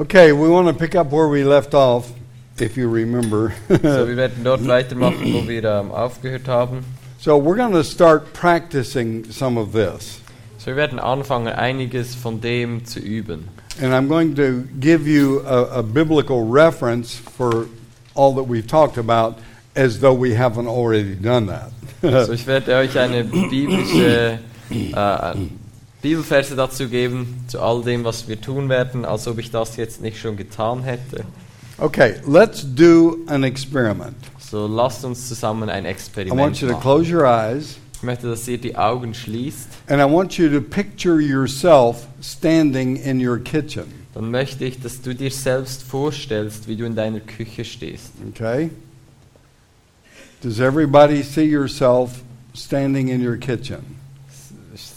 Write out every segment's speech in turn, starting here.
Okay, we want to pick up where we left off, if you remember. So, wir werden dort weitermachen, wo wir ähm, aufgehört haben. so we're going to start practicing some of this. So, wir werden anfangen, einiges von dem zu üben. And I'm going to give you a, a biblical reference for all that we've talked about as though we haven't already done that. So, ich werde euch eine biblische äh, Bibelverse dazu geben, zu all dem, was wir tun werden, als ob ich das jetzt nicht schon getan hätte. okay, let's do an experiment. So, lasst uns zusammen ein I want Experiment you to machen. close your eyes Ich möchte, dass ihr die Augen schließt. and I want you to picture yourself standing in your kitchen. Dann möchte ich, dass du dir selbst vorstellst, wie du in deiner Küche stehst. Okay? Does everybody see yourself standing in your kitchen?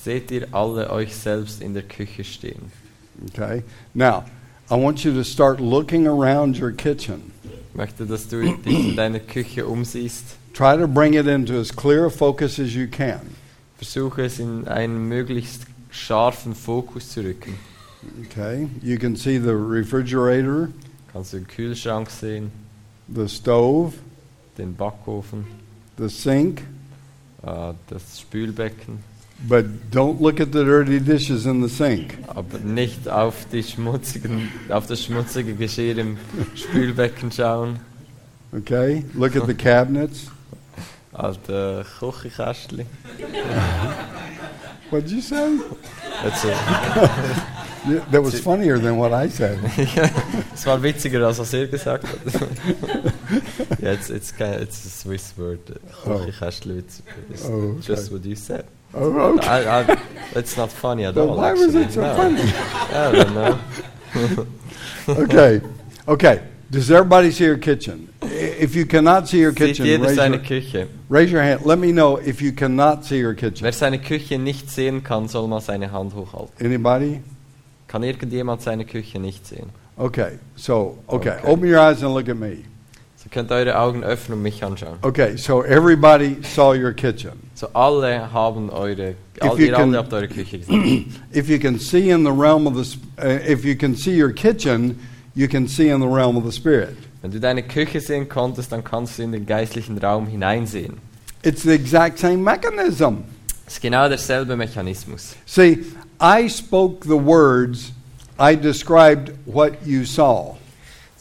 Seht ihr alle euch selbst in der Küche stehen? Okay? Now, I want you to start looking around your kitchen. Ich möchte, dass du dich in deiner Küche umsiehst. Try to bring it into as clear a focus as you can. Versuche es in einen möglichst scharfen Fokus zu rücken. Okay? You can see the refrigerator, Kannst du den Kühlschrank sehen, the stove, den Backofen, the sink, äh, das Spülbecken, but don't look at the dirty dishes in the sink. aber nicht auf, die schmutzigen, auf das schmutzige Geschirr im Spülbecken schauen, Okay? Look at the cabinets. auf der Küchenkästchen. What'd you say? Also, Yeah, That was funnier than what I said. Es war witziger, als was er gesagt hat. ja, it's, it's, kind it's a Swiss word. Oh. Küchenkästchen, Oh, okay. just what you said. Oh, okay. I, I, it's not funny at But all. why was it so no. funny? I don't know. Okay. Okay. Does everybody see your kitchen? If you cannot see your kitchen, raise seine your, Küche. raise your hand. Let me know if you cannot see your kitchen. Wer seine Küche nicht sehen kann, soll mal seine Hand hochhalten. Anybody? Kann irgendjemand seine Küche nicht sehen? Okay. So, okay. Okay. Open your eyes and look at me. So könnt ihr eure Augen öffnen und mich anschauen. Okay. So everybody saw your kitchen. So alle haben eure, all, ihr can- alle habt eure Küche gesehen. If you can see in the realm of the, uh, if you can see your kitchen, you can see in the realm of the spirit. Wenn du deine Küche sehen konntest, dann kannst du in den geistlichen Raum hineinsehen. It's the exact same mechanism. Das ist genau derselbe Mechanismus. See, I spoke the words, I described what you saw,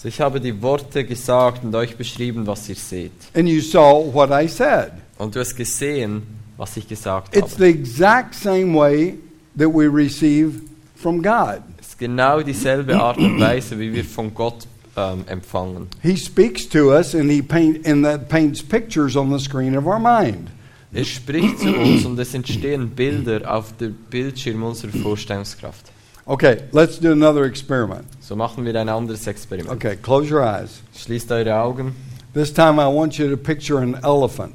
So ich habe die Worte gesagt und euch beschrieben, was ihr seht. and you saw what I said. Und du hast gesehen, was ich gesagt It's habe. the exact same way that we receive from God. Es ist genau dieselbe Art und Weise, wie wir von Gott ähm, empfangen. He speaks to us, and he paint and that paints pictures on the screen of our mind. Er spricht zu uns und es entstehen Bilder auf dem Bildschirm unserer Vorstellungskraft. Okay, let's do another experiment. So machen wir ein anderes Experiment. Okay, close your eyes. Schließt eure Augen. This time, I want you to picture an elephant.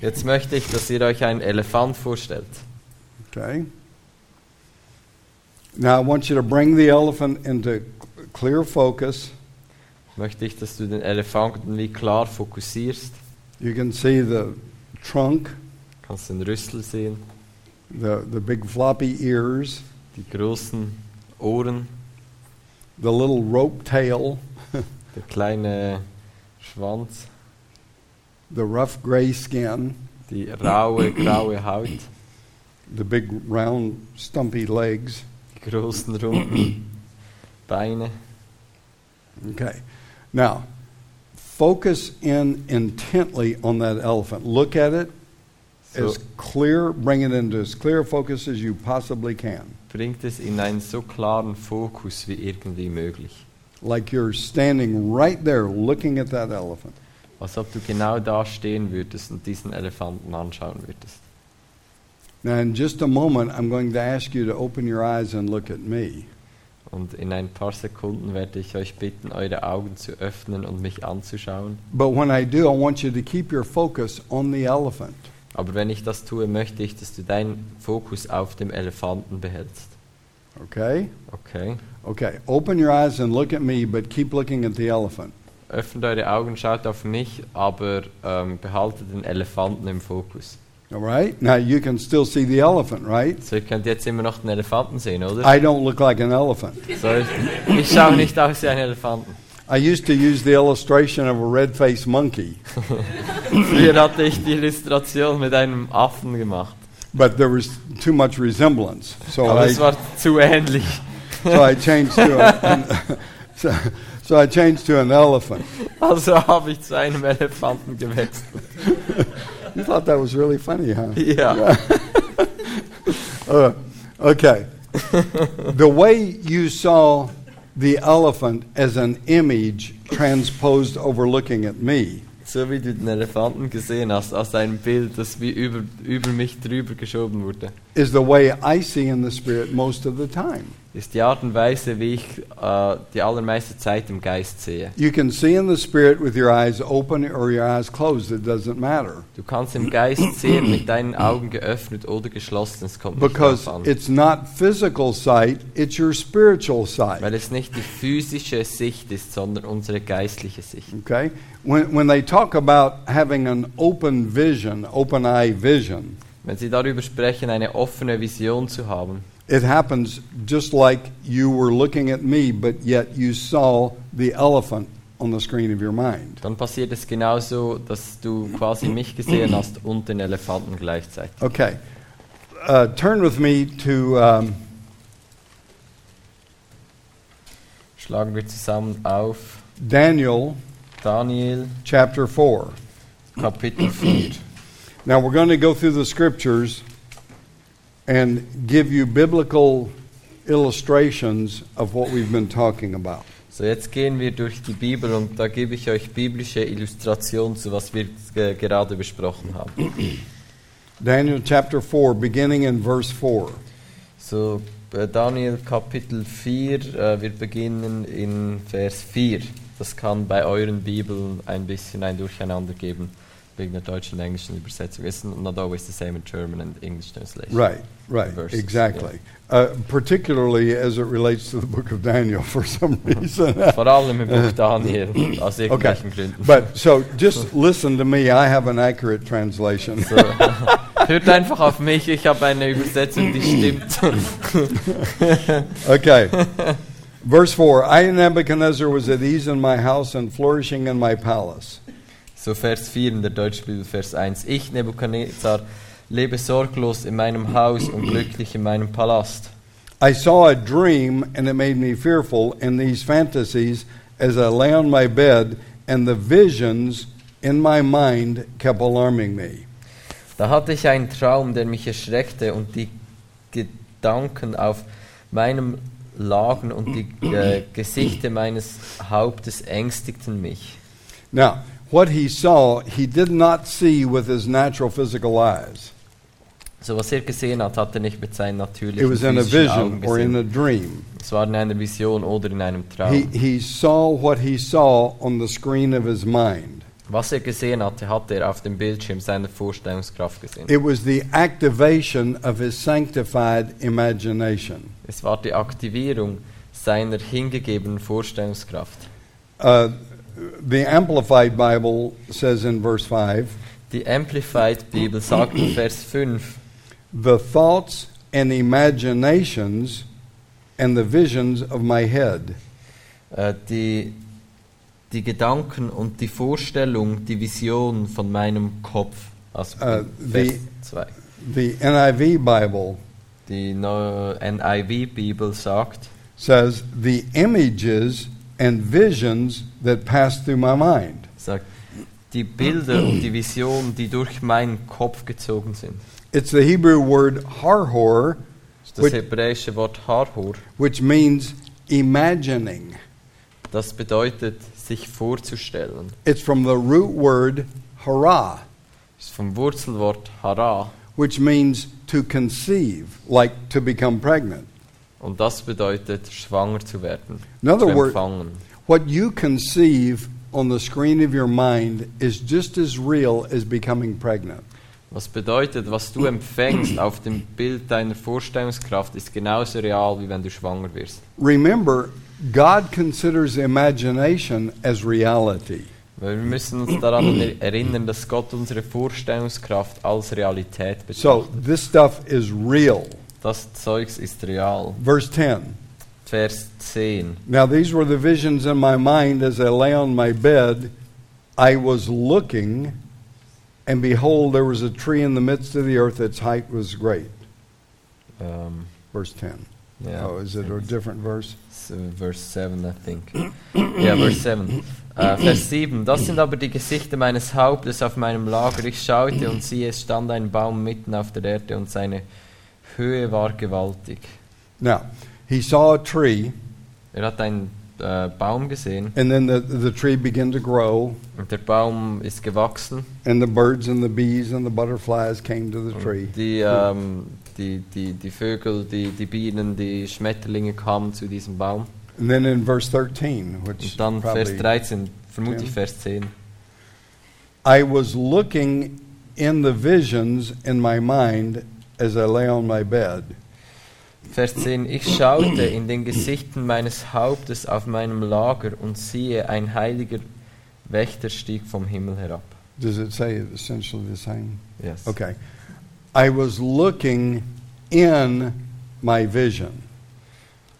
Jetzt möchte ich, dass ihr euch einen Elefant vorstellt. Okay. Now, I want you to bring the elephant into clear focus. Möchte ich, dass du den Elefanten wie klar fokussierst. You can see the trunk, Kannst den Rüssel sehen, the, the big floppy ears, die großen Ohren, the little rope tail, der kleine Schwanz, the rough gray skin, die raue, graue Haut, the big round stumpy legs. die großen, runden Beine. Okay. Now, focus in intently on that elephant. Look at it So as clear, bring it into as clear focus as you possibly can. bringt es in einen so klaren Fokus wie irgendwie möglich. Like you're standing right there looking at that elephant. Als ob du genau da stehen würdest und diesen Elefanten anschauen würdest. Now, in just a moment, I'm going to ask you to open your eyes and look at me. Und in ein paar Sekunden werde ich euch bitten, eure Augen zu öffnen und mich anzuschauen. But when I do, I want you to keep your focus on the elephant. Aber wenn ich das tue, möchte ich, dass du deinen Fokus auf dem Elefanten behältst. Okay? Okay? Okay. Open your eyes and look at me, but keep looking at the elephant. Öffnet eure Augen, schaut auf mich, aber ähm, behaltet den Elefanten im Fokus. All right? Now you can still see the elephant, right? So, ihr könnt jetzt immer noch den Elefanten sehen, oder? I don't look like an elephant. So, ich, ich schaue nicht aus wie ein Elefanten. I used to use the illustration of a red faced monkey, Früher hatte ich die Illustration mit einem Affen gemacht. but there was too much resemblance. So Aber I, es war zu ähnlich. so I changed to a, an, so, so I changed to an elephant. Also habe ich zu einem Elefanten gewechselt. You thought that was really funny, huh? Ja. Uh, okay. the way you saw the elephant as an image transposed over looking at me. So wie du den Elefanten gesehen hast, als ein Bild, das wie über, über mich drüber geschoben wurde, is the way I see in the spirit most of the time. ist die Art und Weise, wie ich äh, die allermeiste Zeit im Geist sehe. You can see in the spirit with your eyes open or your eyes closed. It doesn't matter. Du kannst im Geist sehen, mit deinen Augen geöffnet oder geschlossen, es kommt nicht Because drauf it's not physical sight, it's your spiritual sight. Weil es nicht die physische Sicht ist, sondern unsere geistliche Sicht. Okay? When, when they talk about having an open vision, open eye vision, Wenn Sie darüber sprechen, eine offene Vision zu haben, it happens just like you were looking at me, but yet you saw the elephant on the screen of your mind. dann passiert es genauso, dass du quasi mich gesehen hast und den Elefanten gleichzeitig. Okay. Uh, turn with me to um, Schlagen wir zusammen auf Daniel Daniel chapter 4. Kapitel 4. Now we're going to go through the scriptures and give you biblical illustrations of what we've been talking about. So, jetzt gehen wir durch die Bibel und da gebe ich euch biblische Illustrationen zu, was wir äh, gerade besprochen haben. Daniel chapter 4, beginning in verse 4. So, äh, Daniel Kapitel 4, äh, wir beginnen in Vers 4. Das kann bei euren Bibeln ein bisschen ein Durcheinander geben, wegen der deutschen und englischen Übersetzung. It's not always the same in German and English translation. Right, right, Verses, exactly. Uh, particularly as it relates to the book of Daniel for some reason. Vor allem im Buch Daniel, aus irgendwelchen Gründen. but so just listen to me. I have an accurate translation. So, hört einfach auf mich, ich habe eine Übersetzung, die stimmt. Okay. Verse 4 I, Nebuchadnezzar, was at ease in my house and flourishing in my palace. So Vers 4 in der Deutschen Bibel, Vers 1. Ich, Nebukadnezar, lebe sorglos in meinem Haus und glücklich in meinem Palast. I saw a dream, and it made me fearful in these fantasies as I lay on my bed, and the visions in my mind kept alarming me. Da hatte ich einen Traum, der mich erschreckte und die Gedanken auf meinem lagen und die äh, Gesichter meines Hauptes ängstigten mich. Now, what he saw, he did not see with his natural physical eyes. So was er gesehen hat, hat er nicht mit seinen It was in a vision or in a dream. Es war in einer Vision oder in einem Traum. He, he saw what he saw on the screen of his mind. Was er gesehen hatte, hat er auf dem Bildschirm seiner Vorstellungskraft gesehen. It was the activation of his sanctified imagination. Es war die Aktivierung seiner hingegebenen Vorstellungskraft. Uh, the Amplified Bible says in verse 5 Die Amplified Bibel sagt in Vers 5, the thoughts and imaginations and the visions of my head. äh, die, die Gedanken und die Vorstellung, die Vision von meinem Kopf. Also äh, die- 2. The NIV Bible Die neue NIV-Bibel sagt, says the images and visions that pass through my mind. sagt, die Bilder und die Visionen, die durch meinen Kopf gezogen sind. It's the Hebrew word harhor, Das Which- hebräische Wort Harhor. which means imagining. Das bedeutet, sich vorzustellen. It's from the root word hara, ist vom Wurzelwort Hara. which means to conceive, like to become pregnant. Und das bedeutet, schwanger zu werden. In other words, what you conceive on the screen of your mind is just as real as becoming pregnant. Was bedeutet, was du empfängst auf dem Bild deiner Vorstellungskraft, ist genauso real, wie wenn du schwanger wirst. Remember, God considers imagination as reality. Weil wir müssen uns daran er- erinnern, dass Gott unsere Vorstellungskraft als Realität So betrachtet. this stuff is real. Das Zeugs ist real. Verse 10. Vers 10. Now these were the visions in my mind as I lay on my bed. I was looking, and behold, there was a tree in the midst of the earth. Its height was great. Ähm, Verse 10. ja, Oh, is it a different verse? Verse 7, I think. Ja, Verse 7. Äh, Vers 7. Das sind aber die Gesichter meines Hauptes auf meinem Lager. Ich schaute und siehe, es stand ein Baum mitten auf der Erde und seine Höhe war gewaltig. Now, he saw a tree, Er hat einen äh, Baum gesehen and then the, the tree began to grow, und der Baum ist gewachsen. and the birds and the bees and the butterflies came to the tree. Und die, ähm, die, die, die Vögel, die, die Bienen, die Schmetterlinge kamen zu diesem Baum. And then in verse 13, which Und dann Vers probably 13, vermutlich 10. Vers 10. I was looking in the visions in my mind as I lay on my bed. Vers 10. Ich schaute in den Gesichten meines Hauptes auf meinem Lager und siehe, ein heiliger Wächter stieg vom Himmel herab. Does it say essentially the same? Yes. Okay. I was looking in my vision.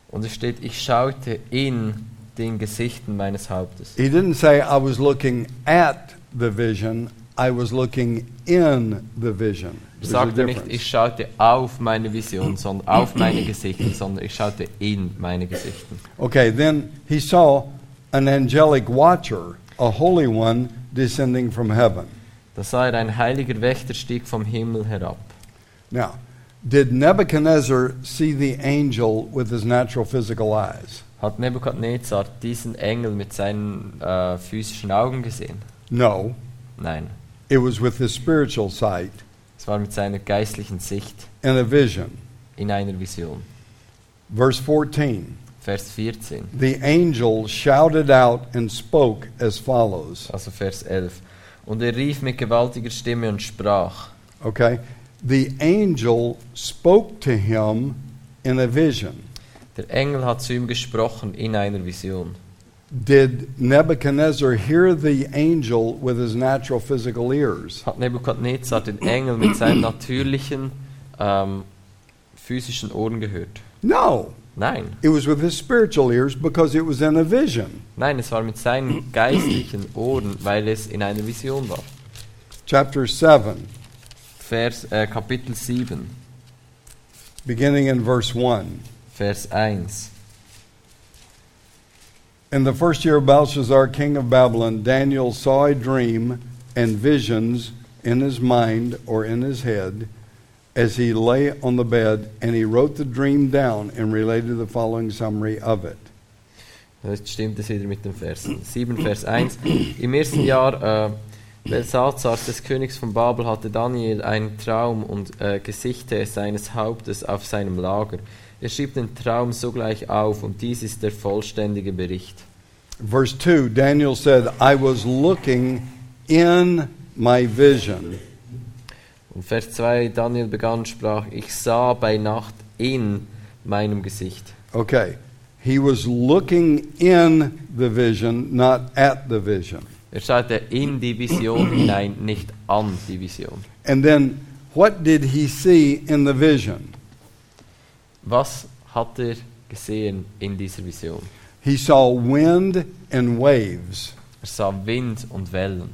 Und es steht, ich schaute in den Gesichten meines Hauptes. He didn't say I was looking at the vision, I was looking in the vision. Er There's sagte nicht, ich schaute auf meine Vision, sondern auf meine Gesichter, sondern ich schaute in meine Gesichter. Okay, then he saw an angelic watcher, a holy one, descending from heaven. Da sah er, ein heiliger Wächter stieg vom Himmel herab. Now, did Nebuchadnezzar see the angel with his natural physical eyes? Hat Nebukadnezar diesen Engel mit seinen äh, physischen Augen gesehen? No. Nein, It was with his spiritual sight es war mit seiner geistlichen Sicht in a vision. in einer Vision. Verse 14 Vers 14, The angel shouted out and spoke as follows. also Vers 11. Und er rief mit gewaltiger Stimme und sprach. Okay? The angel spoke to him in a vision. Der Engel hat zu ihm gesprochen in einer Vision. Did Nebuchadnezzar hear the angel with his natural physical ears? Hat Nebukadnezar den Engel mit seinen natürlichen ähm, physischen Ohren gehört? No. Nein, It was with his spiritual ears because it was in a vision. nein, es war mit seinen geistlichen Ohren, weil es in einer Vision war. Chapter 7, Vers, äh, Kapitel 7, beginning in verse 1. Vers 1. In the first year of Belshazzar, king of Babylon, Daniel saw a dream and visions in his mind or in his head as he lay on the bed, and he wrote the dream down and related the following summary of it. Jetzt stimmt es wieder mit den Versen. 7 Vers 1. Im ersten Jahr äh, Belsazars des Königs von Babel hatte Daniel einen Traum und äh, Gesichter seines Hauptes auf seinem Lager. Er schrieb den Traum sogleich auf und dies ist der vollständige Bericht. Verse 2 Daniel said, I was looking in my vision. Und Vers 2, Daniel begann sprach, ich sah bei Nacht in meinem Gesicht. Okay. He was looking in the vision, not at the vision. Er schaute in die Vision hinein, nicht an die Vision. And then, what did he see in the vision? Was hat er gesehen in dieser Vision? He saw wind and waves. Er sah Wind und Wellen.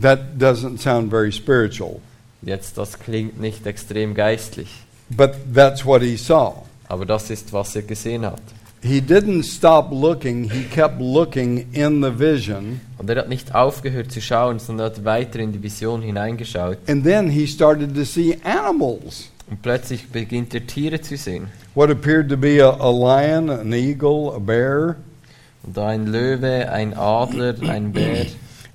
That doesn't sound very spiritual, Jetzt, das klingt nicht extrem geistlich, but that's what he saw. aber das ist, was er gesehen hat. He didn't stop looking, he kept looking in the vision, Und er hat nicht aufgehört zu schauen, sondern hat weiter in die Vision hineingeschaut. and then he started to see animals. Und plötzlich beginnt er Tiere zu sehen. What appeared to be a, a lion, an eagle, a bear. Und da ein Löwe, ein Adler, ein Bär.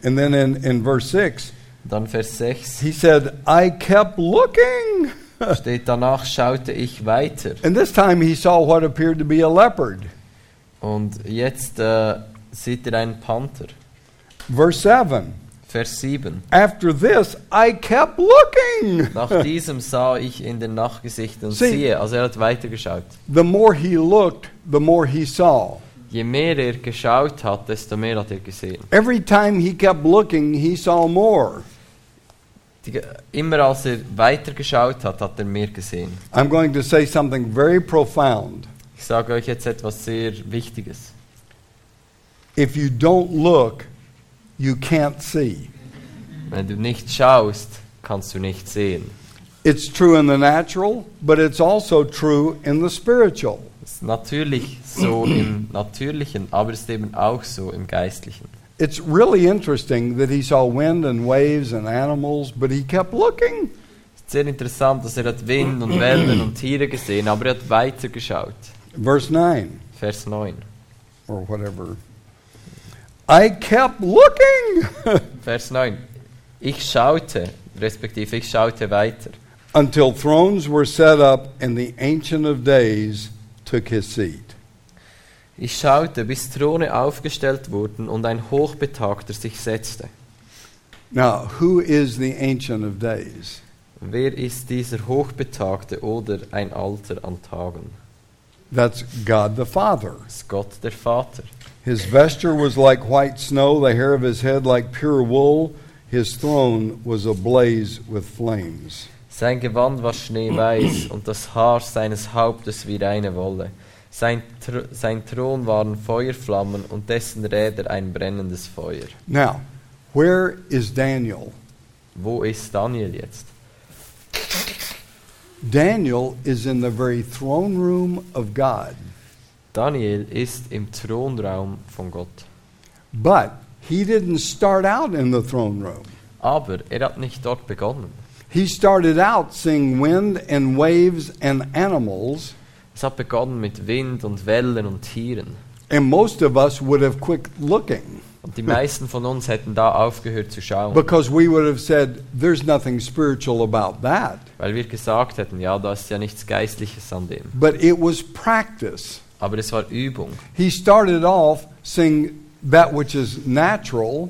And then in, in verse 6, Und dann Vers 6 he said, I kept looking. steht, danach schaute ich weiter. and this time he saw what appeared to be a leopard. Und jetzt äh, sieht er einen Panther. Verse 7, Vers 7. after this, I kept looking. Nach diesem sah ich in den Nachtgesicht und See- siehe, also er hat weitergeschaut. the more he looked, the more he saw. je mehr er geschaut hat, desto mehr hat er gesehen. Every time he kept looking, he saw more. Die, immer als er weiter geschaut hat, hat er mehr gesehen. I'm going to say something very profound. Ich sage euch jetzt etwas sehr Wichtiges. If you don't look, you can't see. Wenn du nicht schaust, kannst du nicht sehen. It's true in the natural, but it's also true in the spiritual. Es ist natürlich so im Natürlichen, aber es ist eben auch so im Geistlichen. It's really interesting that he saw wind and waves and animals, but he kept looking. Es ist sehr interessant, dass er hat Wind und Wellen und Tiere gesehen, aber er hat weiter geschaut. Verse 9, Vers 9. or whatever. I kept looking Vers 9. Ich schaute, respektive ich schaute weiter, until thrones were set up and the Ancient of Days took his seat. Ich schaute, bis Throne aufgestellt wurden und ein Hochbetagter sich setzte. Now, who is the Ancient of Days? Wer ist dieser Hochbetagte oder ein Alter an Tagen? That's God the Father. Gott der Vater. His vesture was like white snow, the hair of his head like pure wool. His throne was ablaze with flames. Sein Gewand war schneeweiß und das Haar seines Hauptes wie reine Wolle. Sein, Thr sein Thron waren Feuerflammen und dessen Räder ein brennendes Feuer. Now, where is Daniel? Wo ist Daniel jetzt? Daniel is in the very throne room of God, Daniel ist im Thronraum von Gott. but he didn't start out in the throne room. Aber er hat nicht dort begonnen. He started out seeing wind and waves and animals, Es hat begonnen mit Wind und Wellen und Tieren. and most of us would have quit looking Und die meisten von uns hätten da aufgehört zu schauen, because we would have said, There's nothing spiritual about that. weil wir gesagt hätten, ja, da ist ja nichts Geistliches an dem. But it was practice. Aber es war Übung. He started off seeing that which is natural,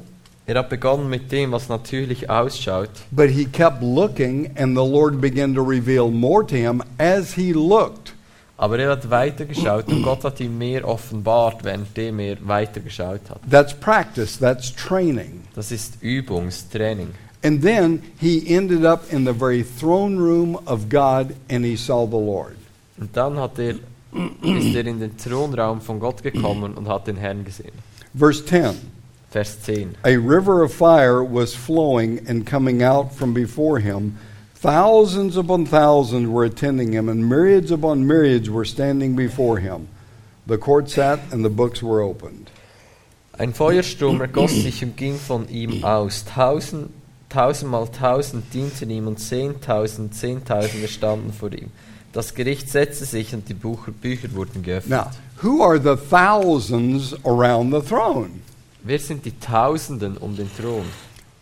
Er hat begonnen mit dem, was natürlich ausschaut, but he kept looking, and the Lord began to reveal more to him as he looked. Aber er hat weitergeschaut und Gott hat ihm mehr offenbart, währenddem er weitergeschaut hat. That's practice, that's training. Das ist Übungstraining. And then he ended up in the very throne room of God and he saw the Lord. Und dann hat er, ist er in den Thronraum von Gott gekommen und hat den Herrn gesehen. Verse 10 Vers 10. A river of fire was flowing and coming out from before him. Thousands upon thousands were attending him, and myriads upon myriads were standing before him. The court sat, and the books were opened. Ein Feuerstrom ergoss sich und ging von ihm aus. Tausend, tausendmal tausend dienten ihm und zehntausend, zehntausende standen vor ihm. Das Gericht setzte sich und die Bucher, Bücher wurden geöffnet. Now, who are the thousands around the throne? Wer sind die Tausenden um den Thron?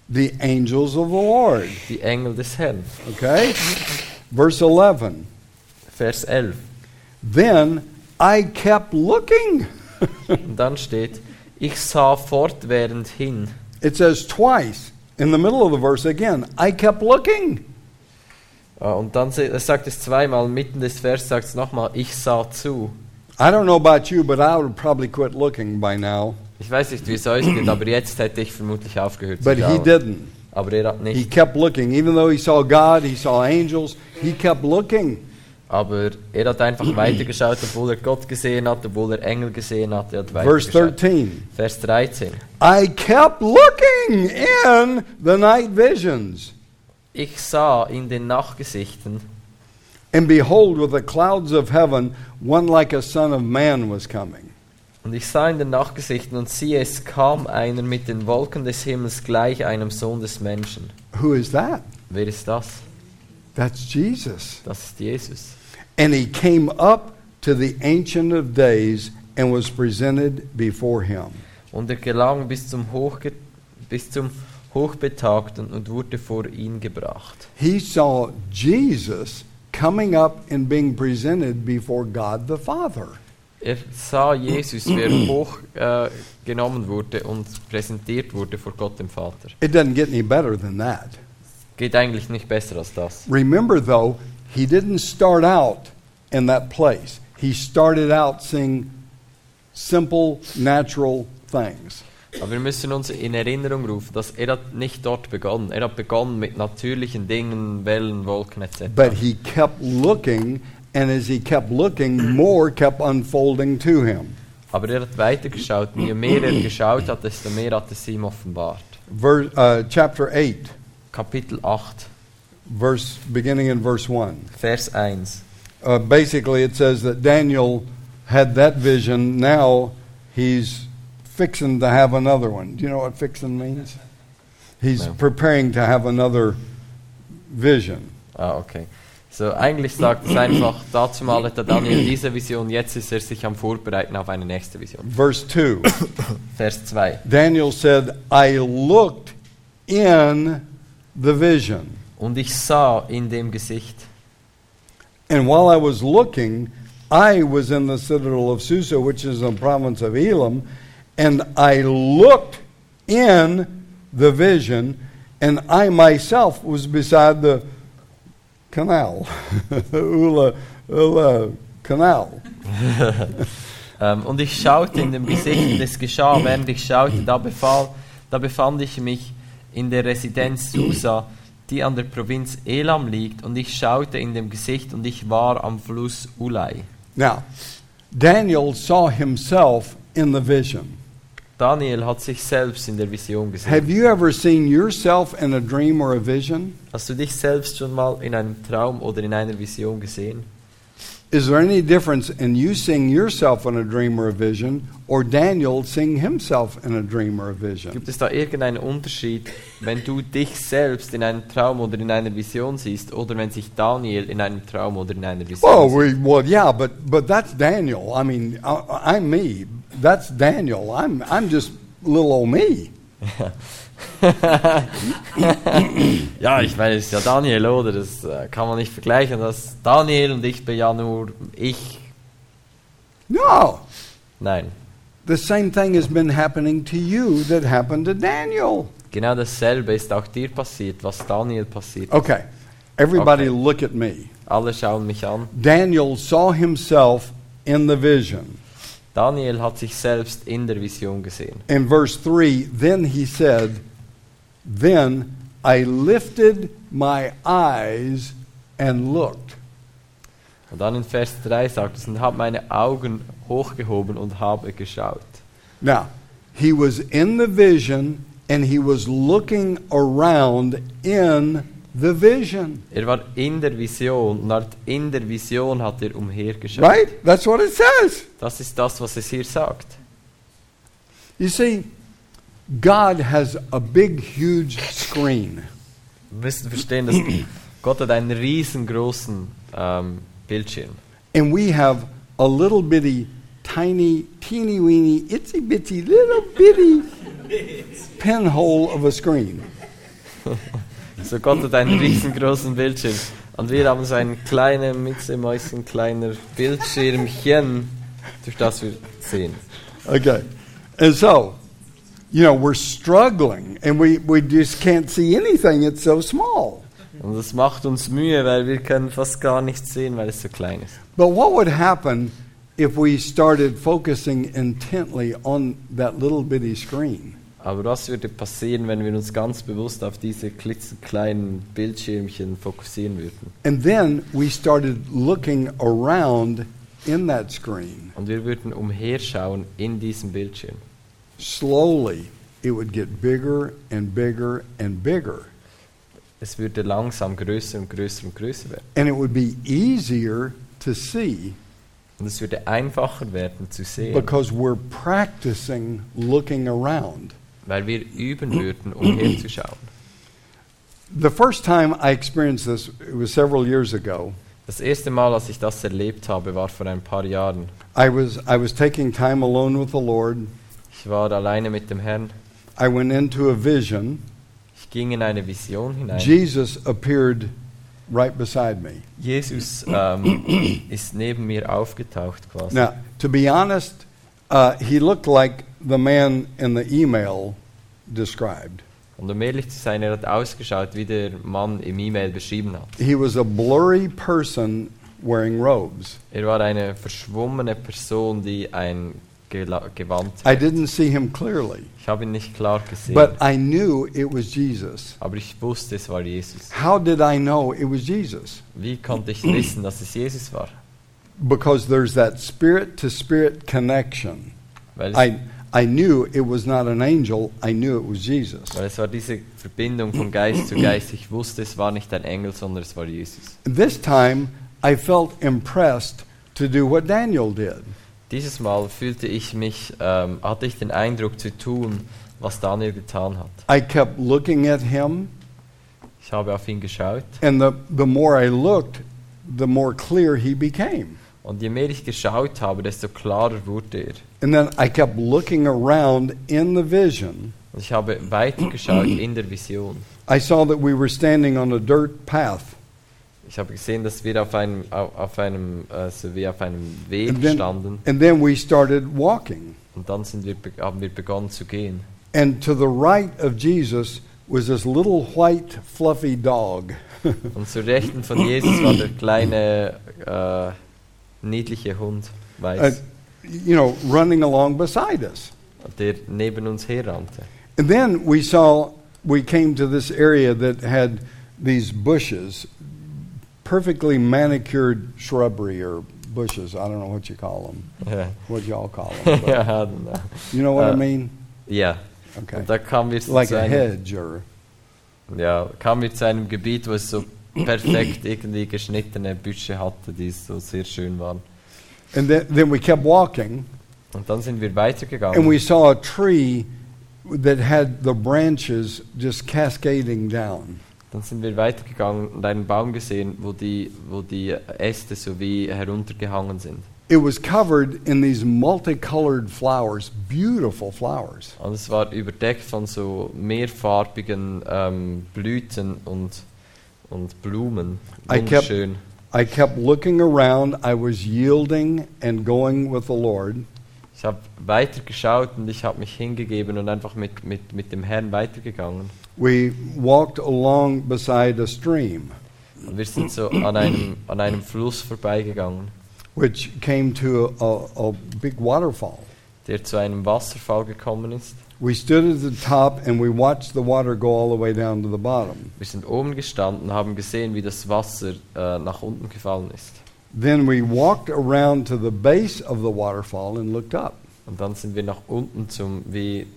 The angels of the Lord. Die Engel des Herrn. Okay? Verse 11. Vers 11. Then I kept looking. Und dann steht, ich sah fortwährend hin. It says twice in the middle of the verse again. I kept looking. Ah, Und dann sagt es zweimal, mitten des Vers sagt es nochmal, ich sah zu. I don't know about you, but I would probably quit looking by now. Ich weiß nicht, wie es euch geht, aber jetzt hätte ich vermutlich aufgehört zu But he schauen. didn't. Aber er hat He nicht. kept looking. Even though he saw God, he saw angels, he kept looking. Aber er hat einfach weitergeschaut, obwohl er Gott gesehen hat, obwohl er Engel gesehen hat. Er hat Verse weitergeschaut. 13. Vers 13. I kept looking in the night visions. Ich sah in den Nachgesichten, And behold, with the clouds of heaven, one like a son of man was coming. und ich sah in den Nachgesichten, und siehe, es kam einer mit den Wolken des Himmels gleich einem Sohn des Menschen. Who is that? Wer ist das? That's Jesus. Das ist Jesus. And he came up to the Ancient of Days and was presented before him. Und er gelang bis zum, Hochge bis zum Hochbetagten und wurde vor ihn gebracht. He saw Jesus coming up and being presented before God the Father. Er sah Jesus, wie er hochgenommen äh, genommen wurde und präsentiert wurde vor Gott dem Vater. It doesn't get any better than that. Geht eigentlich nicht besser als das. Remember, though, he didn't start out in that place. He started out seeing simple, natural things. Aber wir müssen uns in Erinnerung rufen, dass er hat nicht dort begonnen. Er hat begonnen mit natürlichen Dingen, Wellen, Wolken etc. But he kept looking, and as he kept looking, more kept unfolding to him. Aber er hat weitergeschaut. und Je mehr er geschaut hat, desto mehr hat es ihm offenbart. Ver, uh, chapter 8, Kapitel 8, verse, beginning in verse 1. Vers 1. Uh, basically, it says that Daniel had that vision. Now he's fixing to have another one. Do you know what fixing means? He's No. preparing to have another vision. Ah, okay. So, eigentlich sagt es einfach, dazu mal hatte Daniel diese Vision, jetzt ist er sich am Vorbereiten auf eine nächste Vision. Verse 2 Vers 2. Daniel said, I looked in the vision. Und ich sah in dem Gesicht. And while I was looking, I was in the citadel of Susa, which is in the province of Elam, and I looked in the vision, and I myself was beside the canal, Ula, Ula Canal. Ähm, und ich schaute in dem Gesicht, und es geschah, während ich schaute, da, befahl, da befand ich mich in der Residenz Susa, die an der Provinz Elam liegt, und ich schaute in dem Gesicht, und ich war am Fluss Ulai. Now, Daniel saw himself in the vision. Daniel hat sich selbst in der Vision gesehen. Have you ever seen yourself in a dream or a vision? Hast du dich selbst schon mal in einem Traum oder in einer Vision gesehen? Is there any difference in you seeing yourself in a dream or a vision, or Daniel seeing himself in a dream or a vision? Gibt es da irgendeinen Unterschied, wenn du dich selbst in einem Traum oder in einer Vision siehst, oder wenn sich Daniel in einem Traum oder in einer Vision Well, sieht? we, well, yeah, but but that's Daniel. I mean, I, I'm me. That's Daniel. I'm I'm just little old me. Ja, ich meine, es ist ja Daniel, oder? Das äh, kann man nicht vergleichen. Das Daniel und ich bin ja nur ich. No, Nein, the same thing has been happening to you that happened to Daniel. genau dasselbe ist auch dir passiert, was Daniel passiert. Okay, everybody, Okay. look at me. Alle schauen mich an. Daniel saw himself in the vision. Daniel hat sich selbst in der Vision gesehen. In verse 3, then he said, Then I lifted my eyes and looked. Und dann in Vers 3 sagt es, und habe meine Augen hochgehoben und habe geschaut. Now, he was in the vision and he was looking around in the vision. Er war in der Vision und hat in der Vision hat er umhergeschaut. Right? That's what it says. Das ist das, was es hier sagt. You see, God has a big, huge screen. Wir müssen verstehen, dass Gott hat einen riesengroßen ähm, Bildschirm. And we have a little bitty, tiny, teeny weeny, itsy bitsy, little bitty pinhole of a screen. So Gott hat einen riesengroßen Bildschirm. Und wir haben so ein kleines, Mitzemäuschen, kleiner Bildschirmchen, durch das wir sehen. Okay. And so, you know, we're struggling and we, we just can't see anything. It's so small. Und das macht uns Mühe, weil wir können fast gar nichts sehen, weil es so klein ist. But what would happen if we started focusing intently on that little bitty screen? Aber was würde passieren, wenn wir uns ganz bewusst auf diese klitzekleinen Bildschirmchen fokussieren würden? And then we started looking around in that screen. Und wir würden umherschauen in diesem Bildschirm. Slowly, it would get bigger and bigger and bigger. Es würde langsam größer und größer und größer werden. And it would be easier to see Und es würde einfacher werden zu sehen, because we're practicing looking around. Weil wir üben würden, umherzuschauen. The first time I experienced this, it was several years ago. Das erste Mal, als ich das erlebt habe, war vor ein paar Jahren. I was, I was taking time alone with the Lord. Ich war alleine mit dem Herrn. I went into a vision. Ich ging in eine Vision hinein. Jesus appeared right beside me. Jesus ähm, ist neben mir aufgetaucht quasi. Now, to be honest, uh, he looked like the man in the email described. Und um ehrlich zu sein, er hat ausgeschaut, wie der Mann im E-Mail beschrieben hat. He was a blurry person wearing robes. Er war eine verschwommene Person, die ein gewandt. I didn't see him clearly, Ich habe ihn nicht klar gesehen, but I knew it was Jesus. aber ich wusste, es war Jesus. How did I know it was Jesus? Wie konnte ich wissen, dass es Jesus war? Because there's that spirit to spirit connection. I, I knew it was not an angel, I knew it was Jesus. weil es war diese Verbindung von Geist zu Geist. Ich wusste, es war nicht ein Engel, sondern es war Jesus. This time, I felt impressed to do what Daniel did. Dieses Mal fühlte ich mich, ähm, hatte ich den Eindruck zu tun, was Daniel getan hat. I kept looking at him, Ich habe auf ihn geschaut and the, the more I looked, the more clear he became. Und je mehr ich geschaut habe, desto klarer wurde er. And then I kept looking around in the vision. Und ich habe weitergeschaut in der Vision. I saw that we were standing on a dirt path. Ich habe gesehen, dass wir auf einem, auf auf einem, äh, so wie auf einem Weg And then, standen and then we started walking. und dann sind wir, be- haben wir begonnen zu gehen. And to the right of Jesus was this little white, fluffy dog. Und zur Rechten von Jesus war der kleine, äh, niedliche Hund, uh, you know, running along beside us. der neben uns herrannte. And then we saw, we came to this area that had these bushes, perfectly manicured shrubbery or bushes. I don't know what you call them. Ja, What y'all call them. but- ja, genau. you know what I Uh, mean? Yeah. Okay. Und da kamen wir, Like a hedge or. ja, kamen wir zu einem Gebiet, wo es so perfekt irgendwie geschnittene Büsche hatte, die so sehr schön waren. And then, then we kept walking, Und dann sind wir and weitergegangen. we saw a tree that had the branches just cascading down. Dann sind wir weitergegangen und einen Baum gesehen, wo die, wo die Äste so wie heruntergehangen sind. It was covered in these multicolored flowers, beautiful flowers. Und es war überdeckt von so mehrfarbigen ähm, Blüten und, und Blumen. I kept- Wunderschön. I kept looking around. I was yielding and going with the Lord. Ich habe weitergeschaut und ich habe mich hingegeben und einfach mit, mit, mit dem Herrn weitergegangen. We walked along beside a stream, Und wir sind so an einem, an einem Fluss vorbeigegangen, which came to a, a, a big waterfall. der zu einem Wasserfall gekommen ist. We stood at the top and we watched the water go all the way down to the bottom. Wir sind oben gestanden, haben gesehen, wie das Wasser äh, nach unten gefallen ist. Then we walked around to the base of the waterfall and looked up. Und dann sind wir nach unten zum, wie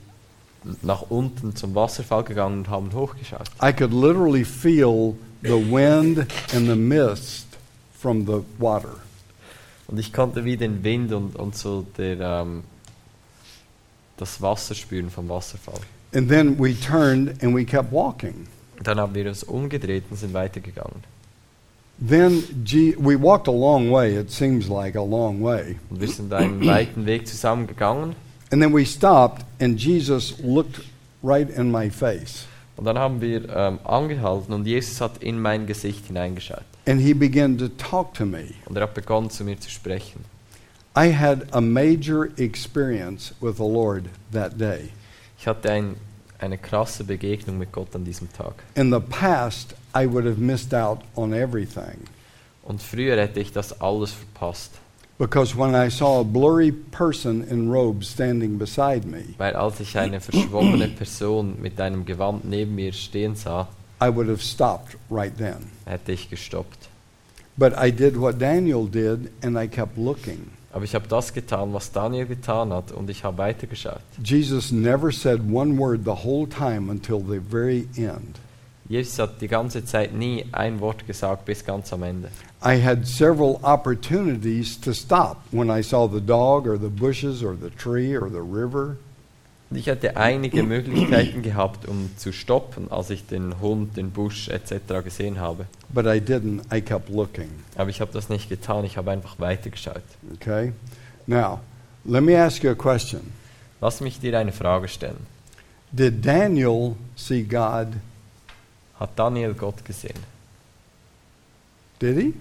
nach unten zum Wasserfall gegangen und haben hochgeschaut. I could literally feel the wind and the mist from the water. Und ich konnte wie den Wind und, und so der, ähm, das Wasser spüren vom Wasserfall. And then we turned and we kept walking. Dann haben wir uns umgedreht und sind weitergegangen. Then G- we walked a long way, it seems like a long way. Und wir sind einen weiten Weg zusammen gegangen. And then we stopped and Jesus looked right in my face. Und dann haben wir ähm, angehalten und Jesus hat in mein Gesicht hineingeschaut. And he began to talk to me. Und er hat begonnen zu mir zu sprechen. I had a major experience with the Lord that day. Ich hatte ein, eine krasse Begegnung mit Gott an diesem Tag. In the past, I would have missed out on everything. Und früher hätte ich das alles verpasst. Because when I saw a blurry person in robes standing beside me, Weil als ich eine verschwommene Person mit einem Gewand neben mir stehen sah, I would have stopped right then. hätte ich gestoppt. But I did what Daniel did, and I kept looking. Aber ich habe das getan, was Daniel getan hat, und ich habe weitergeschaut. Jesus never said one word the whole time until the very end. Jesus hat die ganze Zeit nie ein Wort gesagt bis ganz am Ende. I had several opportunities to stop when I saw the dog or the bushes or the tree or the river. Ich hatte einige Möglichkeiten gehabt, um zu stoppen, als ich den Hund, den Busch etc. gesehen habe. But I didn't. I kept looking. Aber ich habe das nicht getan, ich habe einfach weitergeschaut. Okay? Now, let me ask you a question. Lass mich dir eine Frage stellen. Did Daniel see God? Hat Daniel Gott gesehen? Did he?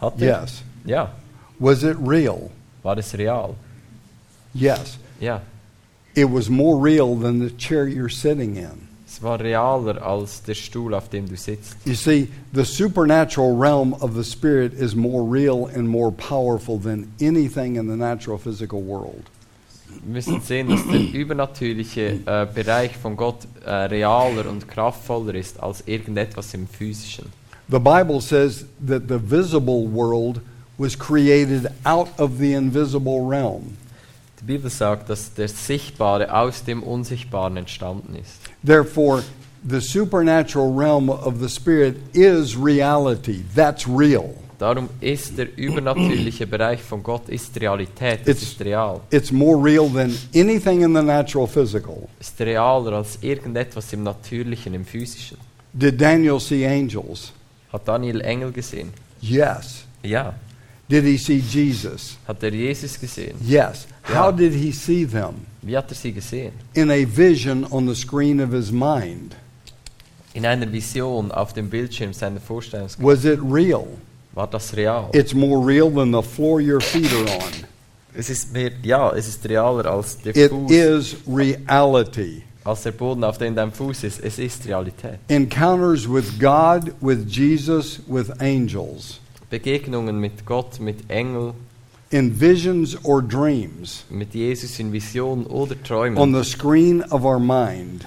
Hat er? Yes. Ja. Was it real? War es real? Yes. Ja. It was more real than the chair you're sitting in. Es war realer als der Stuhl, auf dem du sitzt. You see, the supernatural realm of the Spirit is more real and more powerful than anything in the natural physical world. Wir müssen sehen, dass der übernatürliche äh, Bereich von Gott äh, realer und kraftvoller ist als irgendetwas im physischen. The Bible says that the visible world was created out of the invisible realm. Die Bibel sagt, dass der Sichtbare aus dem Unsichtbaren entstanden ist. Therefore, the supernatural realm of the Spirit is reality. That's real. Darum ist der übernatürliche Bereich von Gott ist Realität, es It's- ist real. It's more real than anything in the natural physical. Ist realer als irgendetwas im Natürlichen, im Physischen. Did Daniel see angels? Hat Daniel Engel gesehen? Yes. Ja. Did he see Jesus? Hat er Jesus gesehen? Yes. Yeah. How did he see them? Wie hat er sie gesehen? In a vision on the screen of his mind. In einer Vision auf dem Bildschirm seiner Vorstellungskraft. Was it real? War das real? It's more real than the floor your feet are on. Es ist mehr, ja, es ist realer als der It Fuß, is reality. als der Boden, auf dem dein Fuß ist. Es ist Realität. Encounters with God, with Jesus, with angels, Begegnungen mit Gott, mit Engel, in visions or dreams, mit Jesus in Visionen oder on Träumen, the screen of our mind.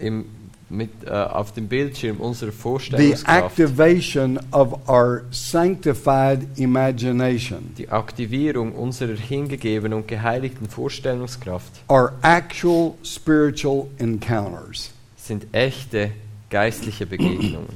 im, mit, äh, auf dem Bildschirm unserer The Vorstellungskraft. activation of our sanctified imagination. Die Aktivierung unserer hingegebenen und geheiligten Vorstellungskraft Are actual spiritual encounters. sind echte geistliche Begegnungen.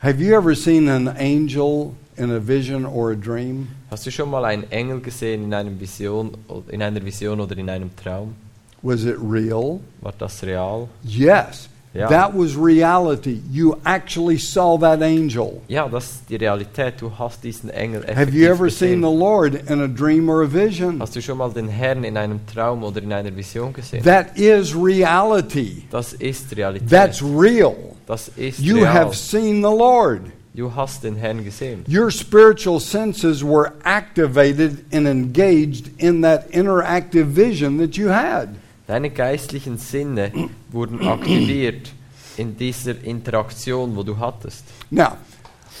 Have you ever seen an angel in a vision or a dream? Hast du schon mal einen Engel gesehen in, einem Vision, in einer Vision oder in einem Traum? Was it real? War das real? Yes. Yeah. That was reality. You actually saw that angel. Ja, das ist die Realität. Du hast diesen Engel Have you ever seen the Lord in a dream or a vision? Hast du schon mal den Herrn in einem Traum oder in einer Vision gesehen? That is reality. Das ist Realität. That's real. das ist You real. have seen the Lord. Du hast den Herrn gesehen. Your spiritual senses were activated and engaged in that interactive vision that you had. Deine geistlichen Sinne wurden aktiviert in dieser Interaktion, wo du hattest. Now,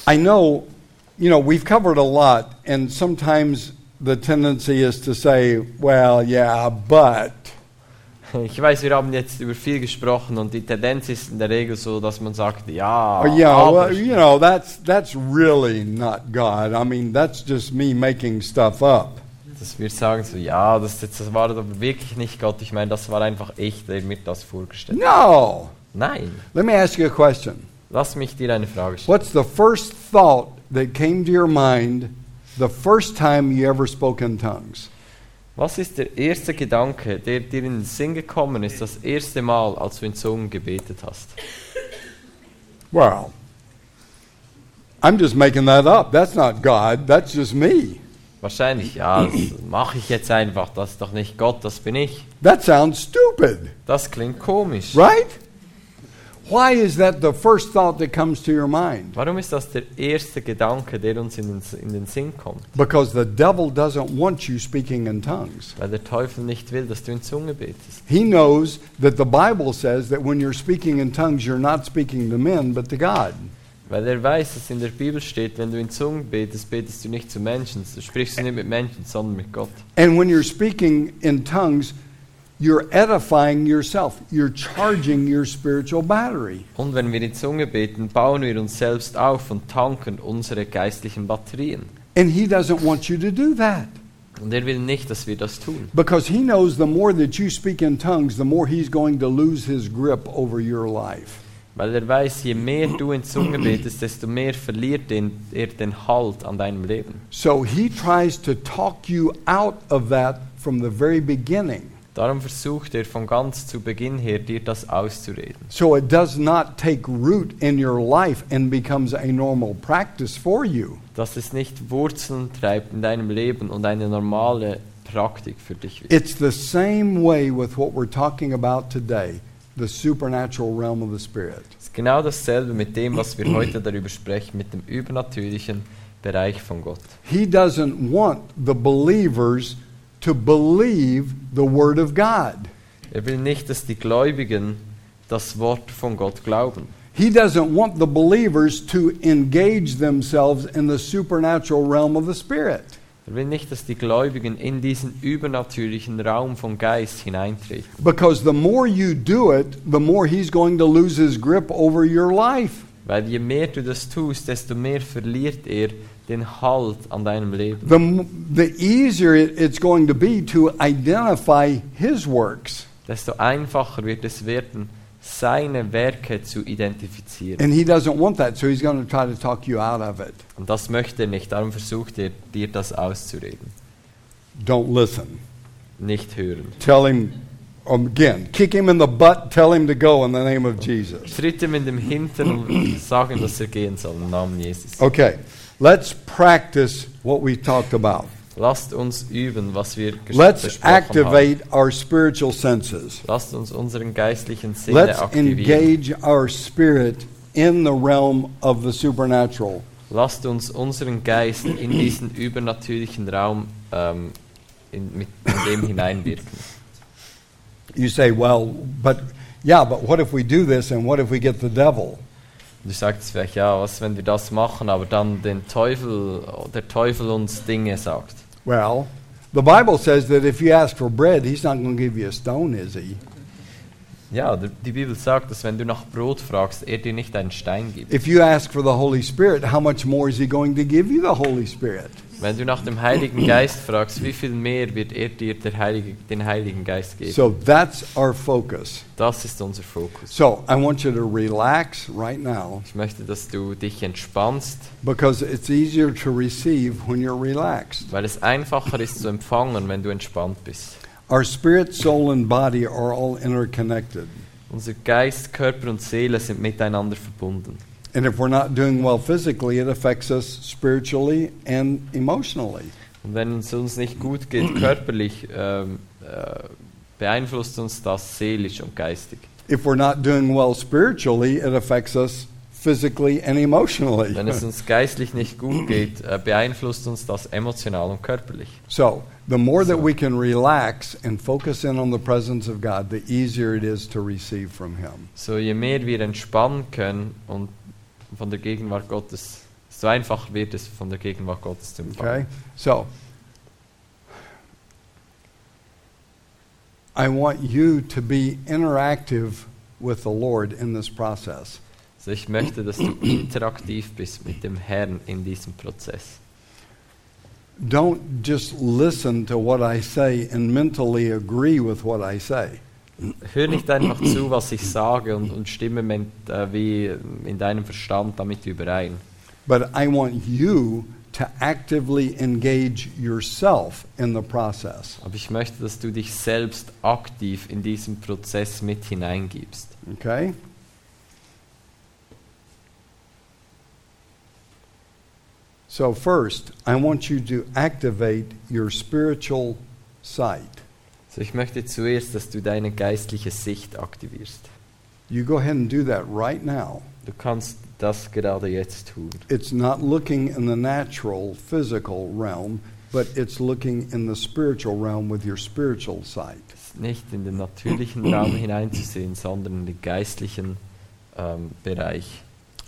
I know, you know, we've covered a lot, and sometimes the tendency is to say, well, yeah, but. Ich weiß, wir haben jetzt über viel gesprochen und die Tendenz ist in der Regel so, dass man sagt, ja, Or, yeah, aber, well, you know, that's, that's really not God. I mean, that's just me making stuff up. dass wir sagen so, ja, das, jetzt, das war aber wirklich nicht Gott. Ich meine, das war einfach ich, der mir das vorgestellt hat. No. Nein, Let me ask you a question. lass mich dir eine Frage stellen. What's the first thought that came to your mind the first time you ever spoke in tongues? Was ist der erste Gedanke, der dir in den Sinn gekommen ist, das erste Mal, als du in Zungen gebetet hast? Well, I'm just making that up. That's not God, that's just me. Wahrscheinlich, ja, das mache ich jetzt einfach. Das ist doch nicht Gott, das bin ich. That sounds stupid, Das klingt komisch. right? Why is that the first thought that comes to your mind? Warum ist das der erste Gedanke, der uns in den, in den Sinn kommt? Because the devil doesn't want you speaking in tongues. Weil der Teufel nicht will, dass du in Zunge betest. He knows that the Bible says that when you're speaking in tongues, you're not speaking to men, but to God. Weil er weiß, dass in der Bibel steht, wenn du in Zungen betest, betest du nicht zu Menschen. Du sprichst nicht mit Menschen, sondern mit Gott. And when you're speaking in tongues, you're edifying yourself. You're charging your spiritual battery. Und wenn wir in Zunge beten, bauen wir uns selbst auf und tanken unsere geistlichen Batterien. And he doesn't want you to do that. Und er will nicht, dass wir das tun. Because he knows the more that you speak in tongues, the more he's going to lose his grip over your life. Weil er weiß, je mehr du in Zunge betest, desto mehr verliert den, er den Halt an deinem Leben. So he tries to talk you out of that from the very beginning. Darum versucht er von ganz zu Beginn her, dir das auszureden. So it does not take root in your life and becomes a normal practice for you. Dass es nicht Wurzeln treibt in deinem Leben und eine normale Praktik für dich wird. It's the same way with what we're talking about today the supernatural realm of the Spirit. Es ist genau dasselbe mit dem, was wir heute darüber sprechen, mit dem übernatürlichen Bereich von Gott. He doesn't want the believers to believe the Word of God. Er will nicht, dass die Gläubigen das Wort von Gott glauben. He doesn't want the believers to engage themselves in the supernatural realm of the Spirit. Er will nicht, dass die Gläubigen in diesen übernatürlichen Raum vom Geist hineintreten. Because the more you do it, the more he's going to lose his grip over your life. Weil je mehr du das tust, desto mehr verliert er den Halt an deinem Leben. The, the easier it, it's going to be to identify his works. Desto einfacher wird es werden, seine Werke zu identifizieren. And he doesn't want that, so he's going to try to talk you out of it. Und das möchte er nicht, darum versucht er, dir das auszureden. Don't listen. Nicht hören. Tell him, again, kick him in the butt, tell him to go in the name of Jesus. Tritt ihm in dem Hintern und sag ihm, dass er gehen soll, im Namen Jesus. Okay, let's practice what we talked about. Lasst uns üben, was wir Let's besprochen haben. activate our spiritual senses. Lasst uns unseren geistlichen Sinne Let's engage our spirit in the realm of the supernatural. Lasst uns unseren Geist in diesen übernatürlichen Raum ähm, in, mit in dem hineinwirken. You say, well, but yeah, but what if we do this and what if we get the devil? Und du sagst vielleicht, ja, was, wenn wir das machen, aber dann den Teufel, der Teufel uns Dinge sagt. Well, the Bible says that if you ask for bread, he's not going to give you a stone, is he? Ja, die Bibel sagt, dass wenn du nach Brot fragst, er dir nicht einen Stein gibt. If you ask for the Holy Spirit, how much more is he going to give you the Holy Spirit? Wenn du nach dem Heiligen Geist fragst, wie viel mehr wird er dir Heilige, den Heiligen Geist geben? So that's our focus. Das ist unser Fokus. So I want you to relax right now Ich möchte, dass du dich entspannst, because it's easier to receive when you're relaxed. weil es einfacher ist zu empfangen, wenn du entspannt bist. Our spirit, soul, and body are all interconnected. Unser Geist, Körper und Seele sind miteinander verbunden. And if we're not doing well physically, it affects us spiritually and emotionally. Und wenn es uns nicht gut geht, körperlich, ähm, äh, beeinflusst uns das seelisch und geistig. If we're not doing well spiritually, it affects us physically and emotionally. Wenn es uns geistlich nicht gut geht, äh, beeinflusst uns das emotional und körperlich. So, the more that we can relax and focus in on the presence of God, the easier it is to receive from Him. So je mehr wir entspannen können und von der Gegenwart Gottes, so einfach wird es von der Gegenwart Gottes zu Okay? empfangen. So, I want you to be interactive with the Lord in this process. Also ich möchte, dass du interaktiv bist mit dem Herrn in diesem Prozess. Don't just listen to what I say and mentally agree with what I say. Hör nicht einfach zu, was ich sage und, und stimme mit, äh, wie in deinem Verstand damit überein. But I want you to actively engage yourself in the process. Aber ich möchte, dass du dich selbst aktiv in diesen Prozess mit hineingibst. Okay? So, first, I want you to activate your spiritual sight. So ich möchte zuerst, dass du deine geistliche Sicht aktivierst. You go ahead and do that right now. Du kannst das gerade jetzt tun. It's not looking in the natural, physical realm, but it's looking in the spiritual realm with your spiritual sight. Es ist nicht in den natürlichen Raum hineinzusehen, sondern in den geistlichen ähm, Bereich.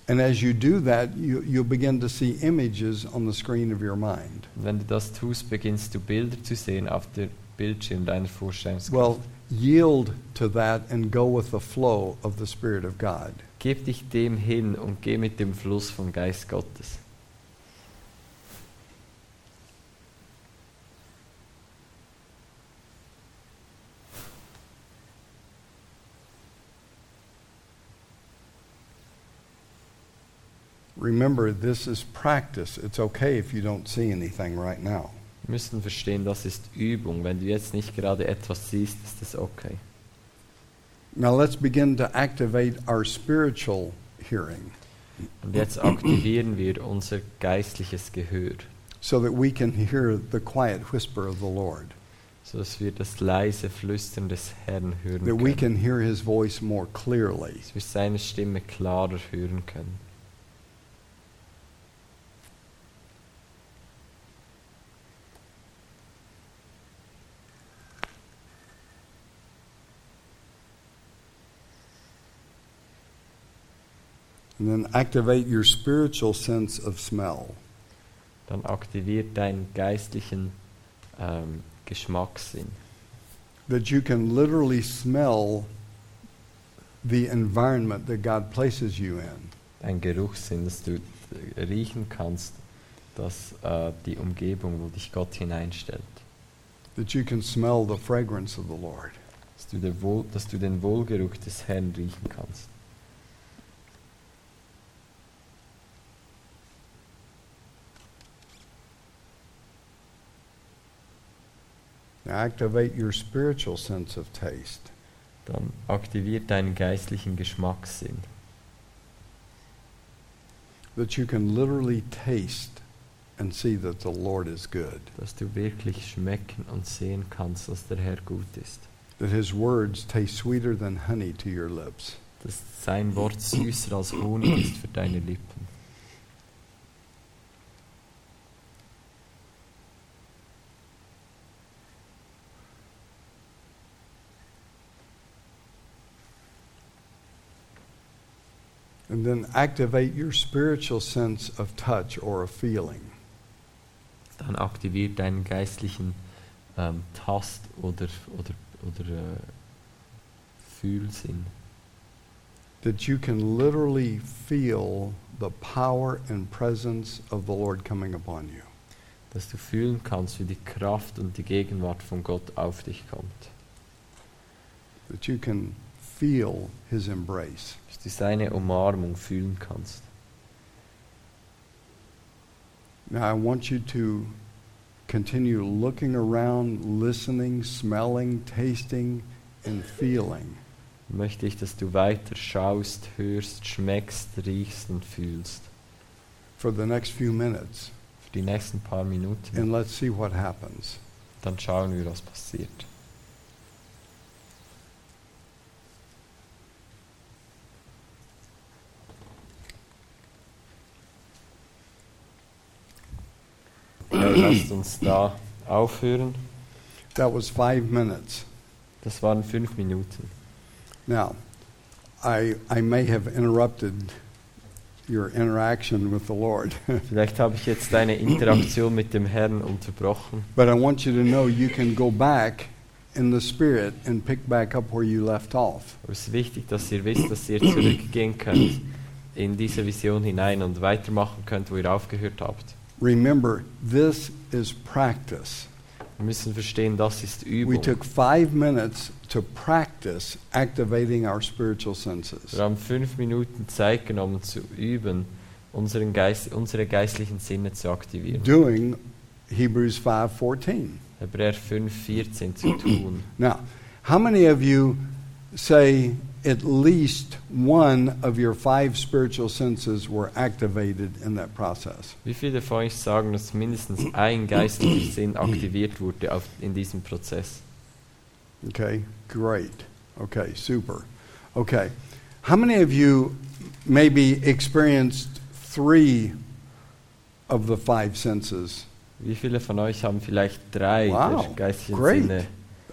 And as you do that, you, you'll begin to see images on the screen of your mind. Wenn du das tust, beginnst du Bilder zu sehen auf dem Bildschirm Vorstellungskraft. Well, yield to that and go with the flow of the Spirit of God. Gib dich dem hin und geh mit dem Fluss vom Geist Gottes. Remember, this is practice. It's okay if you don't see anything right now. Wir müssen verstehen, das ist Übung. Wenn du jetzt nicht gerade etwas siehst, ist das okay. Now let's begin to activate our spiritual hearing Und jetzt aktivieren wir unser geistliches Gehör, so that we can hear the quiet whisper of the Lord, sodass wir das leise Flüstern des Herrn hören that we können. can hear his voice more clearly. Dass wir seine Stimme klarer hören können. And then activate your spiritual sense of smell. Dann aktiviert deinen geistlichen ähm, Geschmackssinn. That you can literally smell the environment that God places you in. Ein Geruchssinn, dass du äh, riechen kannst, dass äh, die Umgebung, wo dich Gott hineinstellt. That you can smell the fragrance of the Lord. Dass du, Wohl, dass du den Wohlgeruch des Herrn riechen kannst. Activate your spiritual sense of taste. Dann aktiviert deinen geistlichen Geschmackssinn. That you can literally taste and see that the Lord is good. dass du wirklich schmecken und sehen kannst, dass der Herr gut ist. That his words taste sweeter than honey to your lips. Dass sein Wort süßer als Honig ist für deine Lippen. And then activate your spiritual sense of touch or of feeling. Dann aktiviert deinen geistlichen ähm, Tast- oder, oder, oder äh, Fühlsinn. That you can literally feel the power and presence of the Lord coming upon you. Dass du fühlen kannst, wie die Kraft und die Gegenwart von Gott auf dich kommt. That you can feel his embrace. Dass du seine Umarmung fühlen kannst. Now, I want you to continue looking around, listening, smelling, tasting, and feeling. Möchte ich, dass du weiter schaust, hörst, schmeckst, riechst und fühlst. for the next few minutes. Für die nächsten paar Minuten. And let's see what happens. Dann schauen wir, was passiert. Ja, lasst uns da aufhören. That was five minutes. Das waren fünf Minuten. Now, I, I may have interrupted your interaction with the Lord, Vielleicht habe ich jetzt deine Interaktion mit dem Herrn unterbrochen, but I want you to know you can go back in the Spirit and pick back up where you left off. es ist wichtig, dass ihr wisst, dass ihr zurückgehen könnt in diese Vision hinein und weitermachen könnt, wo ihr aufgehört habt. Remember, this is practice. Wir müssen verstehen, das ist We took five minutes to practice activating our spiritual senses. Wir haben fünf Minuten Zeit genommen zu üben, unseren Geist, unsere geistlichen Sinne zu aktivieren. Doing Hebrews 5:14. Hebräer 5, 14 zu tun. Now, how many of you say at least one of your five spiritual senses were activated in that process? Wie viele von euch sagen, dass mindestens ein geistlicher Sinn aktiviert wurde auf, in diesem Prozess? Okay, great. Okay, super. Okay, how many of you maybe experienced three of the five senses? Wie viele von euch haben vielleicht drei Wow, der geistlichen great. Sinne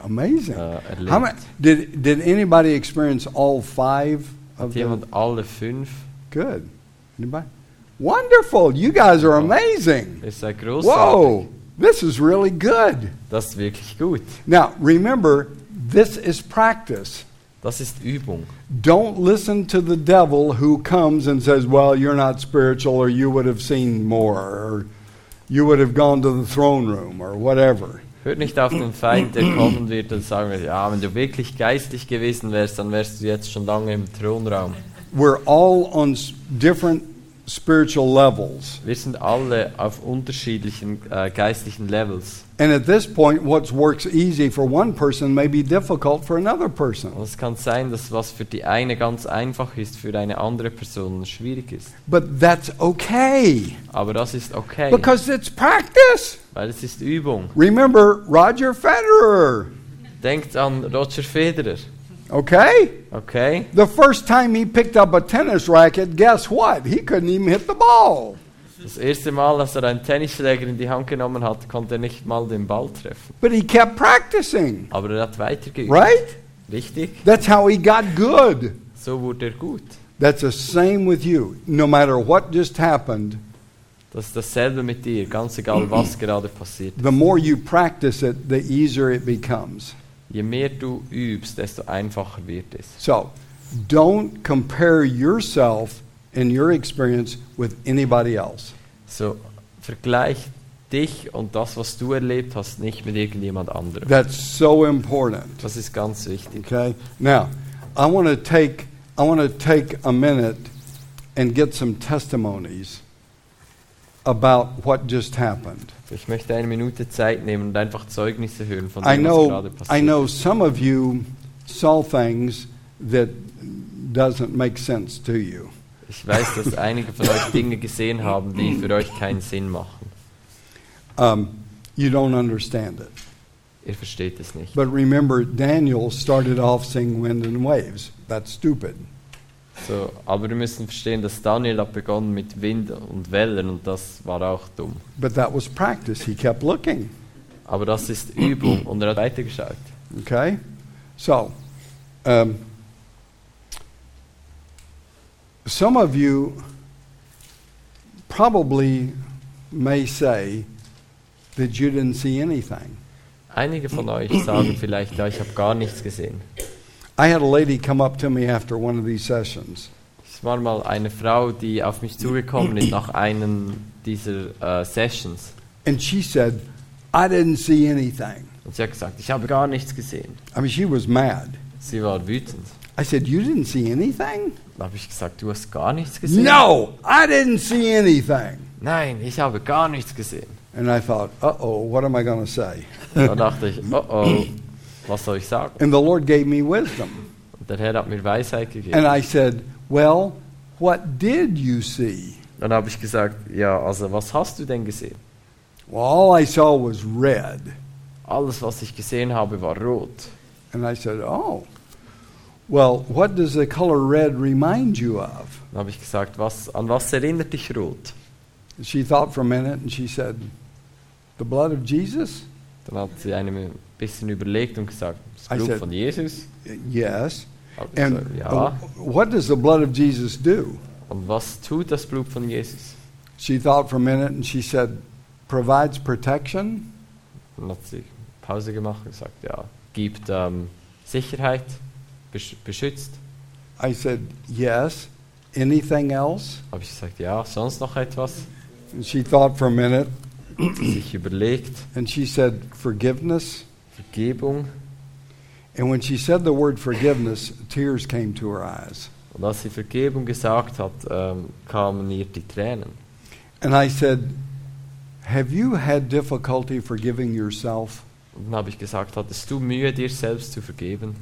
Amazing. äh, How many, did, did anybody experience all five of them? jemand alle fünf? Good. Anybody? Wonderful. You guys are amazing. Ihr seid großartig. Whoa, this is really good. Das ist wirklich gut. Now, remember, this is practice. Das ist Übung. Don't listen to the devil who comes and says, Well, you're not spiritual, or you would have seen more, or you would have gone to the throne room, or whatever. Hört nicht auf den Feind, der kommen wird und sagen wird, ja, wenn du wirklich geistlich gewesen wärst, dann wärst du jetzt schon lange im Thronraum. We're all on different spiritual levels. Wir sind alle auf unterschiedlichen äh, geistlichen Levels. And at this point, what works easy for one person may be difficult for another person. Und es kann sein, dass was für die eine ganz einfach ist, für eine andere Person schwierig ist. But that's okay Aber das ist okay, because it's practice. Weil es ist Übung. Remember Roger Federer, Denkt an Roger Federer, okay? okay? The first time he picked up a tennis racket, guess what? He couldn't even hit the ball. Das erste Mal, als er einen Tennisschläger in die Hand genommen hat, konnte er nicht mal den Ball treffen. But he kept practicing, Aber er hat weitergeübt. right? Richtig? That's how he got good. So wurde er gut. That's the same with you. No matter what just happened, Das ist dasselbe mit dir, ganz egal was gerade passiert. the more you practice it, the easier it becomes. Je mehr du übst, desto einfacher wird es. So, don't compare yourself and your experience with anybody else. So, vergleich dich und das, was du erlebt hast, nicht mit irgendjemand anderem. That's so important. Das ist ganz wichtig. Okay? Now, I want to take I want to take a minute and get some testimonies about what just happened. Ich möchte eine Minute Zeit nehmen und einfach Zeugnisse hören von I dem, was know gerade I know some of you saw things that doesn't make sense to you. Ich weiß, dass einige von euch Dinge gesehen haben, die für euch keinen Sinn machen. Um, you don't understand it. Ihr versteht es nicht. But remember, Daniel started off seeing wind and waves. That's stupid. So, aber wir müssen verstehen, dass Daniel hat begonnen mit Wind und Wellen und das war auch dumm. But that was practice. He kept looking. Aber das ist Übung und er hat weitergeschaut. Okay? So, um, some of you probably may say that you didn't see anything. Einige von euch sagen vielleicht, ja, ich habe gar nichts gesehen. I had a lady come up to me after one of these sessions, Es war mal eine Frau, die auf mich zugekommen ist nach einem dieser äh, Sessions. and she said, I didn't see anything. Und sie hat gesagt, ich habe gar nichts gesehen. I mean, she was mad. Sie war wütend. I said, You didn't see anything? Dann habe ich gesagt, du hast gar nichts gesehen? No, I didn't see anything. Nein, ich habe gar nichts gesehen. And I thought, uh oh, what am I going to say? Da dachte ich, oh oh, was soll ich sagen? And the Lord gave me wisdom. Und der Herr hat mir Weisheit And. I said, Well, what did you see? Dann habe ich gesagt, ja, also was hast du denn gesehen? Well, all I saw was red. Alles, was ich gesehen habe, war rot. And I said, Oh, well, what does the color red remind you of? Dann habe ich gesagt, was, an was erinnert dich rot? She thought for a minute and she said, The blood of Jesus? Dann hat sie ein bisschen überlegt und gesagt, das Blut said- von Jesus? Yes. And gesagt, uh, ja. what does the blood of Jesus do? Und was tut das Blut von Jesus? She thought for a minute and she said, Provides protection? Dann hat sie Pause gemacht und gesagt, ja, gibt ähm, Sicherheit, besch beschützt. I said, Yes. Anything else? Habe ich gesagt, ja, sonst noch etwas? And she thought for a minute Sich überlegt, and she said, Forgiveness. Vergebung. And when she said the word forgiveness, tears came to her eyes. Und als sie Vergebung gesagt hat, ähm, kamen ihr die Tränen. And I said, Have you had difficulty forgiving yourself? Und dann habe ich gesagt, hattest du Mühe, dir selbst zu vergeben?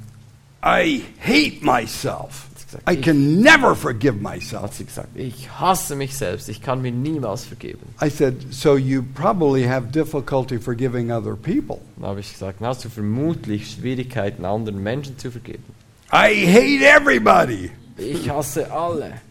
I hate myself. Hat I can never forgive hat myself. sie gesagt, ich hasse mich selbst, ich kann mir niemals vergeben. I said, So you probably have difficulty forgiving other people. Dann habe ich gesagt, hast du vermutlich Schwierigkeiten, anderen Menschen zu vergeben. I hate everybody. Ich hasse alle.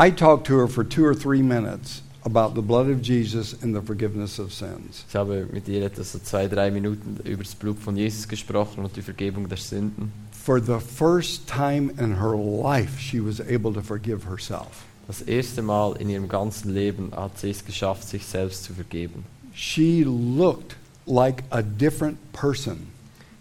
I talked to her for two or three minutes about the blood of Jesus and the forgiveness of sins. Ich habe mit ihr etwa so zwei, drei Minuten über das Blut von Jesus gesprochen und die Vergebung der Sünden. For the first time in her life, she was able to forgive herself. Das erste Mal in ihrem ganzen Leben hat sie es geschafft, sich selbst zu vergeben. She looked like a different person.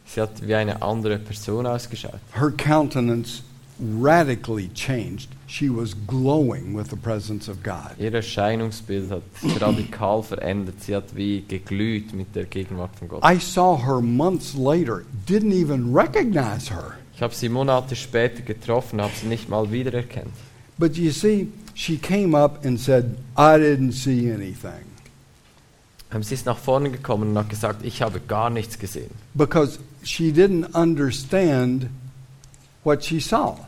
Sie hat wie eine andere Person ausgeschaut. Her countenance radically changed. She was glowing with the presence of God. Ihr Erscheinungsbild hat sich radikal verändert. Sie hat wie geglüht mit der Gegenwart von Gott. I saw her months later, didn't even recognize her. Ich habe sie Monate später getroffen, habe sie nicht mal wiedererkannt. But you see, she came up and said, I didn't see anything. Ähm, Sie ist nach vorne gekommen und hat gesagt, ich habe gar nichts gesehen. Because she didn't understand what she saw.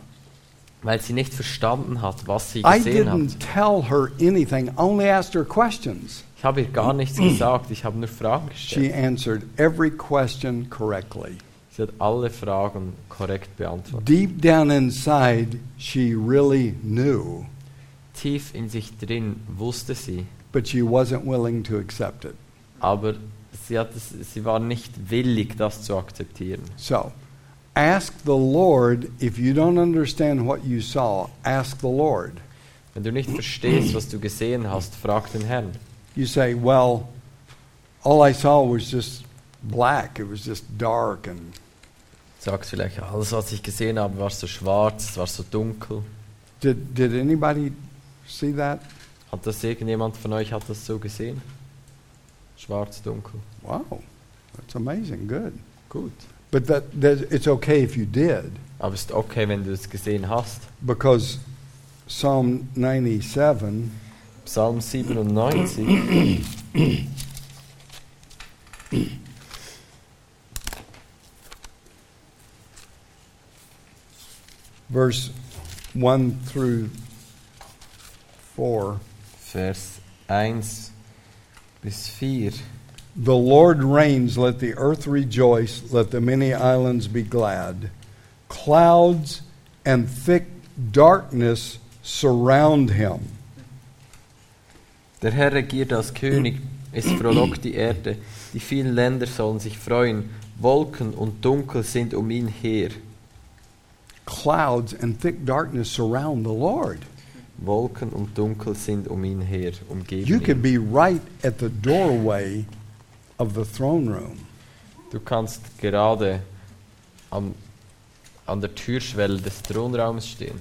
Weil sie nicht verstanden hat, was sie I gesehen hat. didn't tell her anything, only asked her questions. Ich habe ihr gar nichts gesagt, ich habe nur Fragen She gestellt. answered every question correctly. Sie hat alle Fragen korrekt beantwortet. Deep down inside, she really knew, Tief in sich drin wusste sie, but she wasn't willing to accept it. aber sie, hat es, sie war nicht willig, das zu akzeptieren. So, Ask the Lord if you don't understand what you saw. Ask the Lord. Wenn du nicht verstehst, was du gesehen hast, frag den Herrn. You say, "Well, all I saw was just black. It was just dark and Sagst vielleicht, alles, was ich gesehen habe, war so schwarz, es war so dunkel. did did anybody see that? Hat das irgendjemand von euch hat das so gesehen? Schwarz, dunkel. Wow. That's amazing. Good. Gut. But that, that it's okay if you did Aber es ist okay, wenn du es gesehen hast. because Psalm 97 Psalm 97, verse 1 through 4 Vers 1 bis 4. The Lord reigns, let the earth rejoice, let the many islands be glad. Clouds and thick darkness surround him. Der Herr regiert als König, es frohlockt die Erde, die vielen Länder sollen sich freuen, Wolken und Dunkel sind um ihn her. Clouds and thick darkness surround the Lord. Wolken und Dunkel sind um ihn her, umgeben You could be right at the doorway of the throne room. Du kannst gerade am, an der Türschwelle des Thronraumes stehen.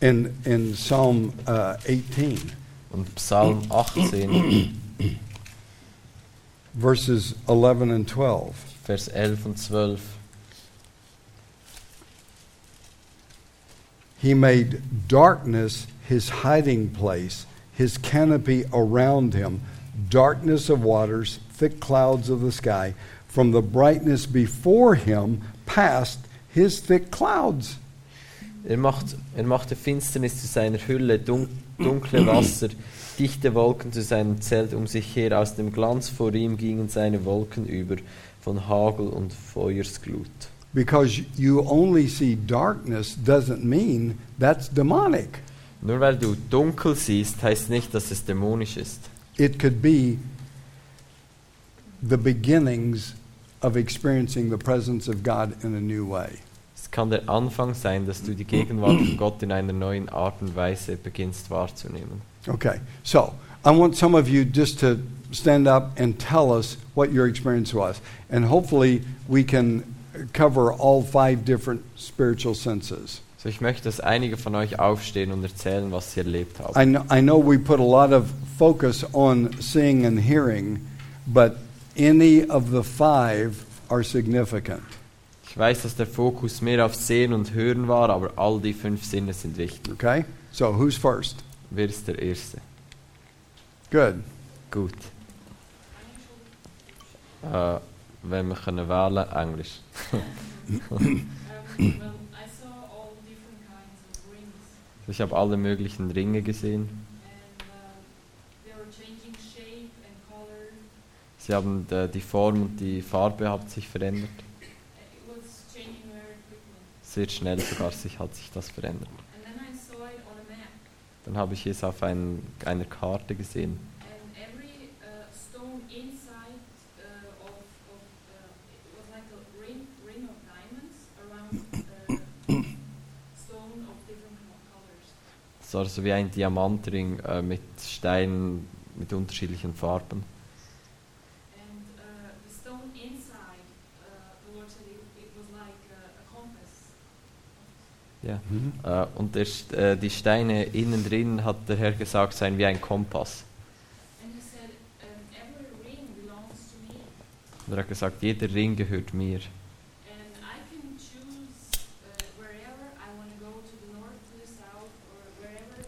In, in Psalm uh, 18, Und Psalm 18, verses 11 and 12. Vers 11 und 12. He made darkness his hiding place, his canopy around him, darkness of waters, thick clouds of the sky. From the brightness before him passed his thick clouds. Er, macht, er machte Finsternis zu seiner Hülle, dun dunkle Wasser, dichte Wolken zu seinem Zelt um sich her. Aus dem Glanz vor ihm gingen seine Wolken über, von Hagel und Feuersglut. Because you only see darkness doesn't mean that's demonic. Nur weil du dunkel siehst, heißt nicht, dass es dämonisch ist. It could be the beginnings of experiencing the presence of God in a new way. Es kann der Anfang sein, dass du die Gegenwart von Gott in einer neuen Art und Weise beginnst wahrzunehmen. Okay, so I want some of you just to stand up and tell us what your experience was. And hopefully we can cover all five different spiritual senses. So, ich möchte, dass einige von euch aufstehen und erzählen, was sie erlebt haben. I know, I know we put a lot of focus on seeing and hearing, but any of the five are significant. Ich weiß, dass der Fokus mehr auf Sehen und Hören war, aber all die fünf Sinne sind wichtig. Okay? So who's first? Wer ist der Erste? Good. Gut. Äh, wenn wir können wählen, Englisch. Ich habe alle möglichen Ringe gesehen. and um, they were changing shape and color. Sie haben äh, die Form und die Farbe hat sich verändert. Sehr schnell sogar sich hat sich das verändert. Dann habe ich es auf ein, einer Karte gesehen. every uh, war so wie ein Diamantring äh, mit Steinen mit unterschiedlichen Farben. And uh, the stone inside, uh, the Lord said it, it was like a, a compass. Ja. Mhm. Äh, und der, äh, die Steine innen drin, hat der Herr gesagt, seien wie ein Kompass. And he said, every ring belongs to me, Und er hat gesagt, jeder Ring gehört mir. and I can choose uh, wherever I want to go to the north, to the south, or wherever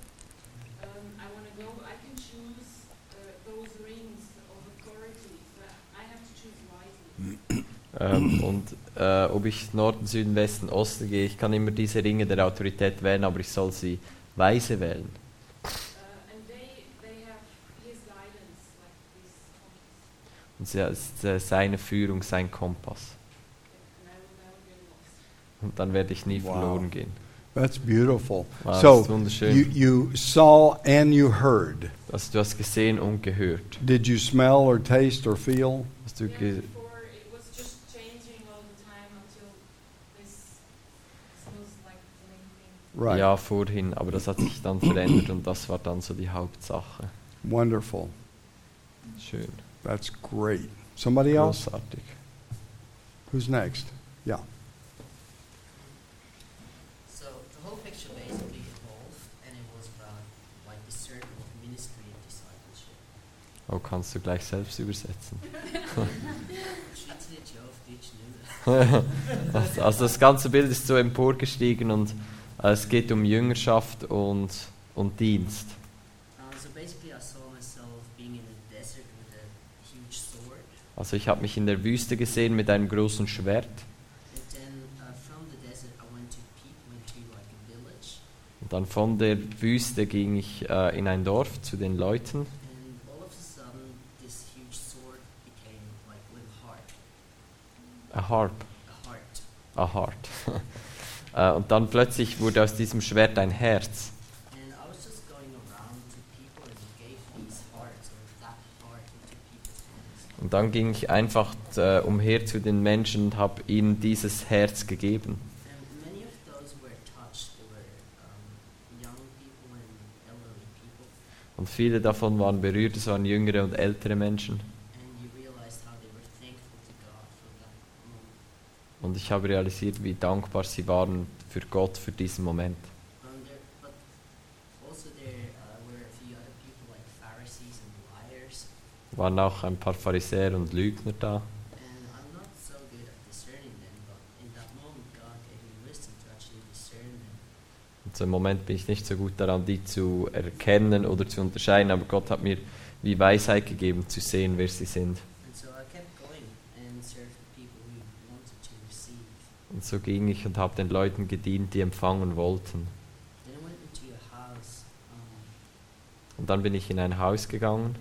um, I want to go. I can choose uh, those rings of authority, but I have to choose wisely. Ähm, und äh, ob ich Norden, Süden, Westen, Osten gehe, ich kann immer diese Ringe der Autorität wählen, aber ich soll sie weise wählen. Und sie, es ist äh, seine Führung, sein Kompass. Und dann werde ich nie Wow. verloren gehen. That's beautiful. Wow, das ist so wunderschön. you, you saw and you heard. Also, du hast gesehen und gehört. Did you smell or taste or feel? Hast du Yeah, ge before it was just changing all the time until this Right. Ja, vorhin, aber das hat sich dann verändert und das war dann so die Hauptsache. Wonderful. Schön, That's great. Somebody else? großartig. Who's next? Yeah. So the whole picture basically evolved, and it was about like the circle of ministry and discipleship. Oh, kannst du gleich selbst übersetzen? Also das ganze Bild ist so emporgestiegen und es geht um Jüngerschaft und, und Dienst. Uh, so basically, I saw myself being in a desert with a huge sword, Also ich habe mich in der Wüste gesehen mit einem großen Schwert uh, from the desert, I went to people into like a village, und dann von der Wüste ging ich äh, in ein Dorf zu den Leuten and all of a sudden, this huge sword became like with a heart, a harp, a heart. a heart. Äh, und dann plötzlich wurde aus diesem Schwert ein Herz. Und dann ging ich einfach äh, umher zu den Menschen und habe ihnen dieses Herz gegeben. Und viele davon waren berührt, es waren jüngere und ältere Menschen. And you realized how they were thankful to God for that moment. Und ich habe realisiert, wie dankbar sie waren für Gott für diesen Moment. Also uh. Waren auch ein paar Pharisäer und Lügner da. Und so im Moment bin ich nicht so gut daran, die zu erkennen oder zu unterscheiden, aber Gott hat mir wie Weisheit gegeben, zu sehen, wer sie sind. And so I kept going and served the people who wanted to receive. Und so ging ich und habe den Leuten gedient, die empfangen wollten. Und dann bin ich in ein Haus gegangen.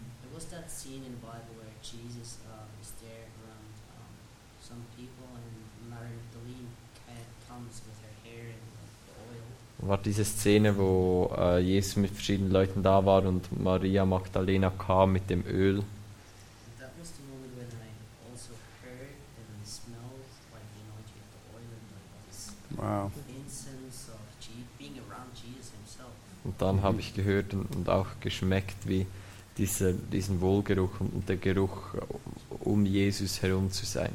War diese Szene, wo äh, Jesus mit verschiedenen Leuten da war und Maria Magdalena kam mit dem Öl. And that was the moment when I also heard and smelled like the anointing of the oil and like this Wow. Und dann habe ich gehört und, und auch geschmeckt, wie dieser, diesen Wohlgeruch und, der Geruch, um Jesus herum zu sein.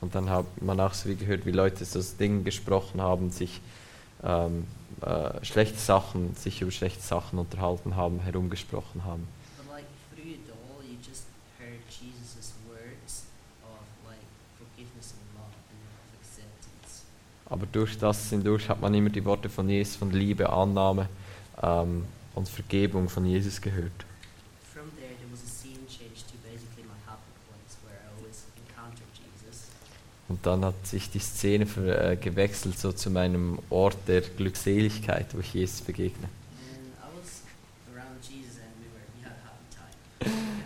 Und dann hat man auch so wie gehört, wie Leute so das Ding gesprochen haben, sich ähm, äh, schlechte Sachen, sich über schlechte Sachen unterhalten haben, herumgesprochen haben. But like through it all, you just heard Jesus' words of like forgiveness and love and of acceptance. Aber durch das hindurch hat man immer die Worte von Jesus, von Liebe, Annahme ähm, und Vergebung von Jesus gehört. Und dann hat sich die Szene ver, äh, gewechselt so zu meinem Ort der Glückseligkeit, wo ich Jesus begegne.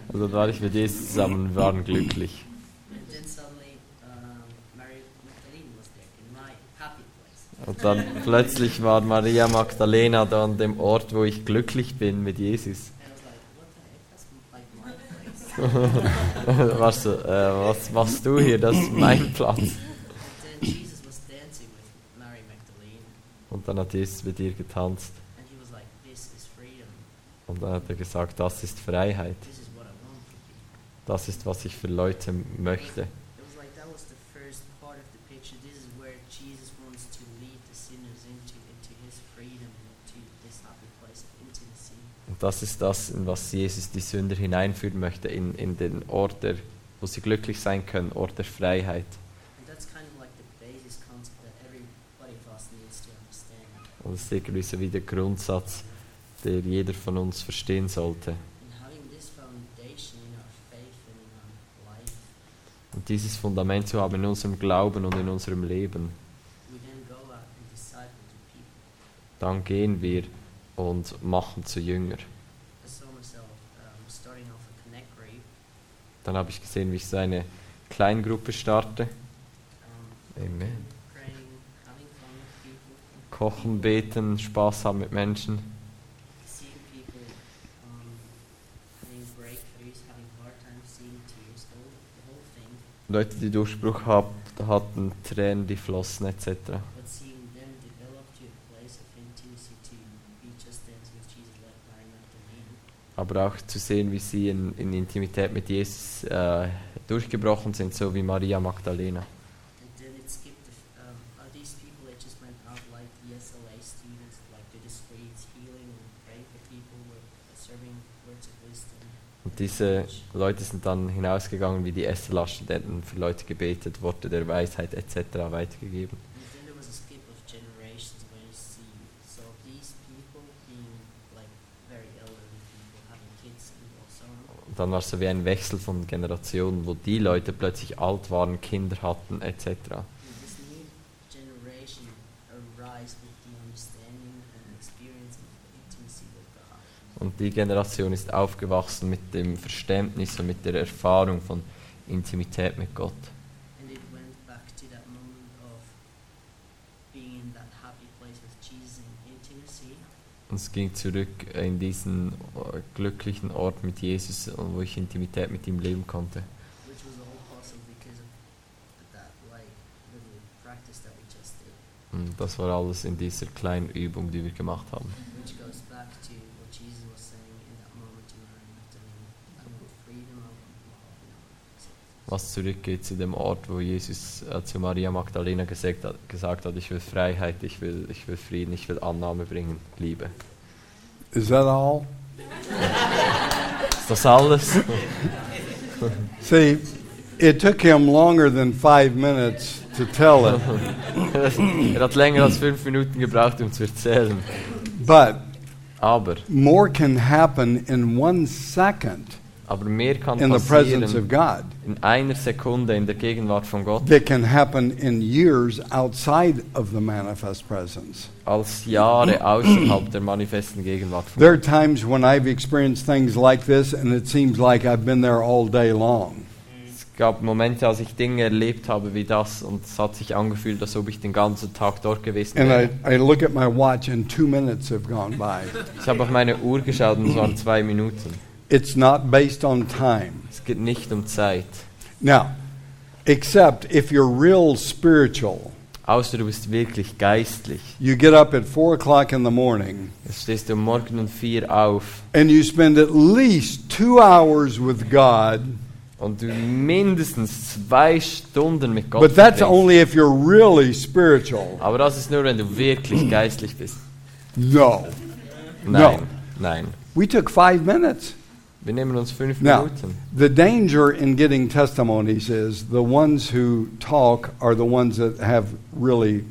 Also da war ich mit Jesus zusammen und wir waren glücklich. And then suddenly, um, Mary Magdalene was there in my happy place. Und dann plötzlich war Maria Magdalena da an dem Ort, wo ich glücklich bin mit Jesus. Was äh, was machst du hier? Das ist mein Platz. Und dann hat Jesus mit ihr getanzt. and he was like, "This is freedom. Und dann hat er gesagt, das ist Freiheit. This is what I want for people." Das ist, was ich für Leute möchte. It was like that was the first part of the picture. This is where Jesus wants to lead the sinners into into His freedom, into this happy place of intimacy. Und das ist das, in was Jesus die Sünder hineinführen möchte, in, in den Ort, der, wo sie glücklich sein können, Ort der Freiheit. Und das ist irgendwie so wie der Grundsatz, der jeder von uns verstehen sollte. Und dieses Fundament zu haben in unserem Glauben und in unserem Leben, dann gehen wir und machen zu Jünger. Dann habe ich gesehen, wie ich so eine Kleingruppe starte. Amen. Kochen, beten, Spaß haben mit Menschen. Leute, die Durchbruch hatten, Tränen, die flossen etc. But seeing them develop to a place of intimacy to be just dancing with Jesus like Mary Magdalene. Aber auch zu sehen, wie sie in, in Intimität mit Jesus äh, durchgebrochen sind, so wie Maria Magdalena. Und diese Leute sind dann hinausgegangen wie die SLA-Studenten, für Leute gebetet, Worte der Weisheit etc. weitergegeben. And then there was a skip of generations where you see so these people being like very elderly people having kids and also on. Und dann war es so wie ein Wechsel von Generationen, wo die Leute plötzlich alt waren, Kinder hatten etc. Und die Generation ist aufgewachsen mit dem Verständnis und mit der Erfahrung von Intimität mit Gott. And it went back to that moment of being in that happy place with Jesus in intimacy. Und es ging zurück in diesen äh, glücklichen Ort mit Jesus, wo ich Intimität mit ihm leben konnte. Und das war alles in dieser kleinen Übung, die wir gemacht haben. which goes back to what Jesus was saying in that moment to Mary Magdalene. I want freedom, I want love, and I want acceptance. Was zurückgeht zu dem Ort, wo Jesus äh, zu Maria Magdalena gesagt hat, gesagt hat, ich will Freiheit, ich will, ich will Frieden, ich will Annahme bringen, Liebe. Is that all? Ist das alles? See, it took him longer than five minutes to tell it, er hat länger als fünf Minuten gebraucht, um zu erzählen. but Aber, more can happen in one second aber mehr kann in the presence of God in einer Sekunde in der Gegenwart von Gott, that can happen in years outside of the manifest presence. als Jahre außerhalb der manifesten Gegenwart von There are times when I've experienced things like this and it seems like I've been there all day long. Es gab Momente, als ich Dinge erlebt habe wie das und es hat sich angefühlt, als ob ich den ganzen Tag dort gewesen And wäre. I, I look at my watch and two minutes have gone by. Ich habe auf meine Uhr geschaut und es waren zwei Minuten. It's not based on time. Es geht nicht um Zeit. Now, except if you're real spiritual, Außer du bist wirklich geistlich. you get up at four o'clock in the morning Jetzt stehst du um morgen um vier auf and you spend at least two hours with God, und du mindestens zwei Stunden mit Gott but that's verbringst. only if you're really spiritual. Aber das ist nur, wenn du wirklich geistlich bist. No. Nein, nein. We took five minutes. Wir nehmen uns fünf Now, Minuten. the danger in getting testimonies is the ones who talk are the ones that have really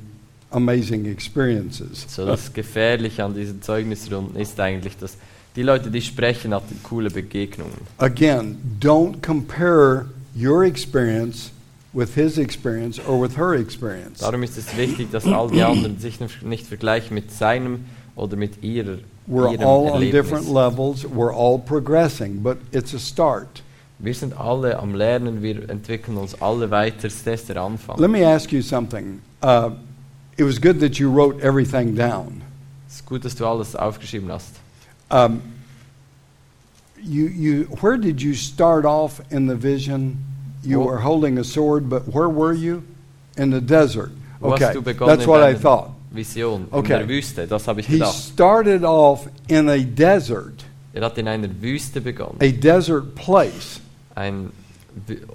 amazing experiences. So das Gefährliche an diesen Zeugnisrunden ist eigentlich, dass die Leute, die sprechen, hatten coole Begegnungen. Again, don't compare your experience with his experience or with her experience. Darum ist es wichtig, dass all die anderen sich nicht vergleichen mit seinem oder mit ihrer We're all on different levels, we're all progressing, but it's a start. Wir sind alle am Lernen, wir entwickeln uns alle weiter, das ist der Anfang. Let me ask you something. Uh, it was good that you wrote everything down. Es ist gut, dass du alles aufgeschrieben hast. Um, you, you, where did you start off in the vision? You were holding a sword, but where were you? In the desert. Okay, hast du begonnen that's what I thought. Vision Okay. in der Wüste? Das habe ich He gedacht. started off in a desert, Er hat in einer Wüste begonnen, a desert place. ein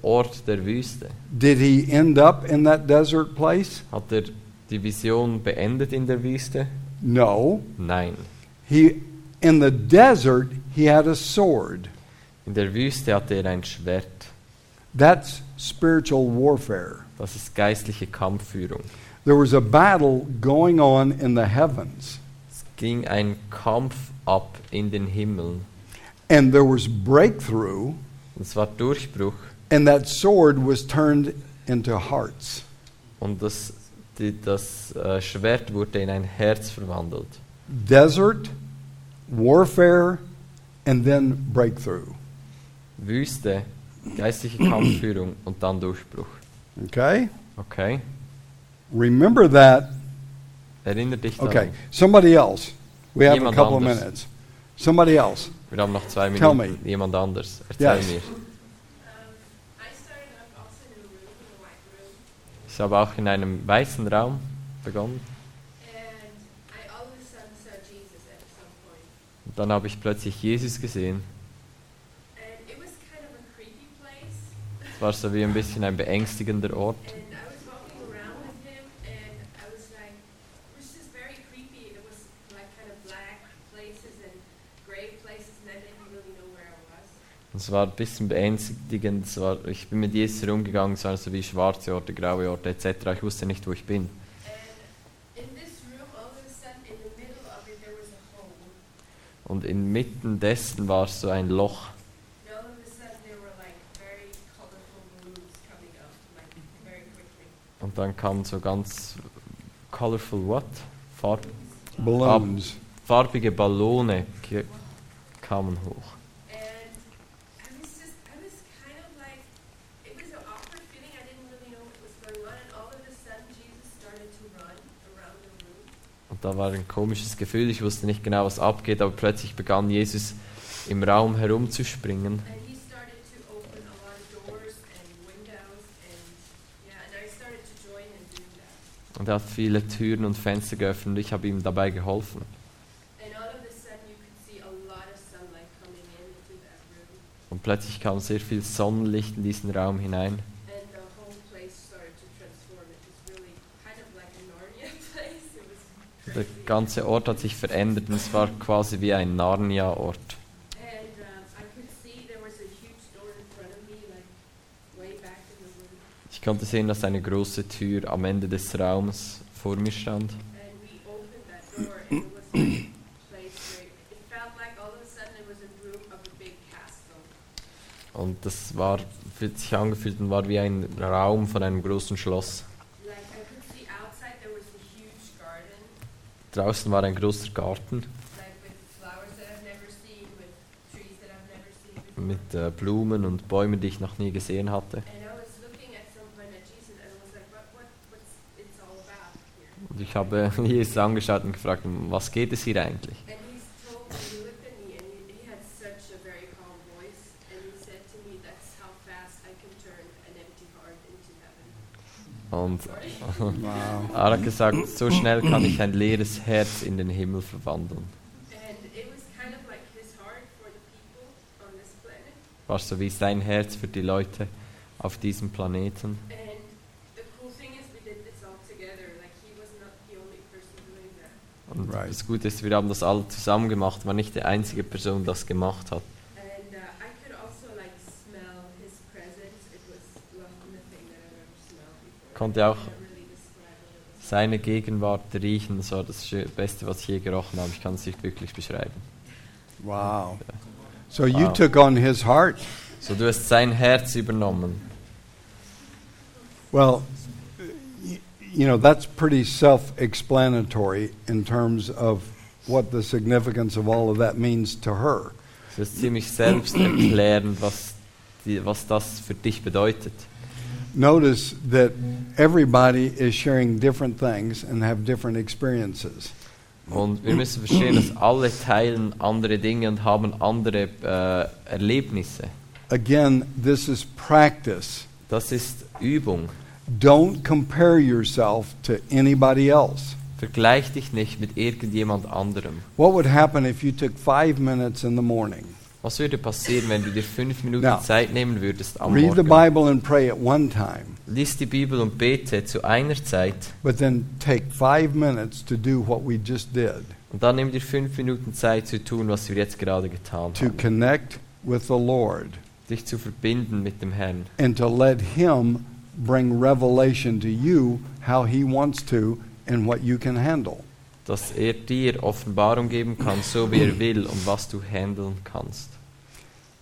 Ort der Wüste. Did he end up in that desert place? Hat er die Vision beendet in der Wüste? No. Nein. He, in the desert, he had a sword. In der Wüste hatte er ein Schwert. That's spiritual warfare. Das ist geistliche Kampfführung. There was a battle going on in the heavens, Es ging ein Kampf ab in den Himmel. and there was breakthrough, es war Durchbruch. and that sword was turned into hearts. Und das, die, das äh, Schwert wurde in ein Herz verwandelt. Desert, warfare, and then breakthrough. Wüste, geistliche Kampfführung und dann Durchbruch. Okay? Okay? Remember that. Erinnere dich daran. Okay. Somebody else. We have a Jemand couple of anders. minutes. Somebody else. Wir haben noch zwei Tell Minuten. me. Jemand anders. Erzähl Yes. mir. A Ich habe auch in einem weißen Raum begonnen. of a. Und dann habe ich plötzlich Jesus gesehen. Of a. Es war so wie ein bisschen ein beängstigender Ort. And I was walking around with him, and I was like, it was just very creepy. It was like kind of black places and gray places, and I didn't really know where I was. Und Es war ein bisschen beängstigend. Es war, ich bin mit Jesus herumgegangen, es waren so wie schwarze Orte, graue Orte etc. Ich wusste nicht, wo ich bin. And in this room, all of a sudden, in the middle of it, there was a hole. Und inmitten dessen war so ein Loch. Und dann kamen so ganz colorful what? Farb, Balloons. farbige Ballone kamen hoch. And I was just, I was kind of like, it was an awkward feeling. I didn't really know what was going on. And all of a sudden, Jesus started to run around the room. Und da war ein komisches Gefühl. Ich wusste nicht genau, was abgeht, aber plötzlich begann Jesus im Raum herumzuspringen. Und er hat viele Türen und Fenster geöffnet und ich habe ihm dabei geholfen. Und plötzlich kam sehr viel Sonnenlicht in diesen Raum hinein. And the whole place started to transform. It was really kind of like a Narnia place. It was Der ganze Ort hat sich verändert und es war quasi wie ein Narnia-Ort. Ich konnte sehen, dass eine große Tür am Ende des Raums vor mir stand. Und das war, fühlt sich angefühlt und war wie ein Raum von einem großen Schloss. Like I could see outside there was a huge garden, Draußen war ein großer Garten mit äh, Blumen und Bäumen, die ich noch nie gesehen hatte. Und ich habe Jesus angeschaut und gefragt, was geht es hier eigentlich? And he's told me, he looked at me and he, he had such a very calm voice and he said to me, that's how fast I can turn an empty heart into heaven. Und. Wow. er hat gesagt, so schnell kann ich ein leeres Herz in den Himmel verwandeln. And it was kind of like his heart for the people on this planet. War so wie sein Herz für die Leute auf diesem Planeten. And the cool thing is we did this all together. Like he was not the only person doing that. Und Right. das Gute ist, wir haben das alle zusammen gemacht, war nicht die einzige Person, die das gemacht hat. And uh, I could also like smell his presence. It was well, nothing that I've ever smelled before. Konnte auch seine Gegenwart riechen, das war das Beste, was ich je gerochen habe. Ich kann es nicht wirklich beschreiben. Wow. So you Wow. took on his heart. So, du hast sein Herz übernommen. Well, you know, that's pretty self explanatory in terms of what the significance of all of that means to her. Es ist ziemlich selbsterklärend, was, die, was das für dich bedeutet. Notice that everybody is sharing different things and have different experiences. Und wir müssen verstehen, dass alle teilen andere Dinge und haben andere äh, Erlebnisse. Again, this is practice. Das ist Übung. Don't compare yourself to anybody else. Vergleich dich nicht mit irgendjemand anderem. What would happen if you took five minutes in the morning? Was würde passieren, wenn du dir fünf Minuten Ja. Zeit nehmen würdest am Read the Morgen? Bible and pray at one time, Lies die Bibel und bete zu einer Zeit but then take five minutes to do what we just did und dann nimm dir fünf Minuten Zeit zu tun, was wir jetzt gerade getan to haben. connect with the Lord Dich zu verbinden mit dem Herrn and to let Him bring revelation to you how He wants to and what you can handle. dass er dir Offenbarung geben kann, so wie er will und was du handeln kannst.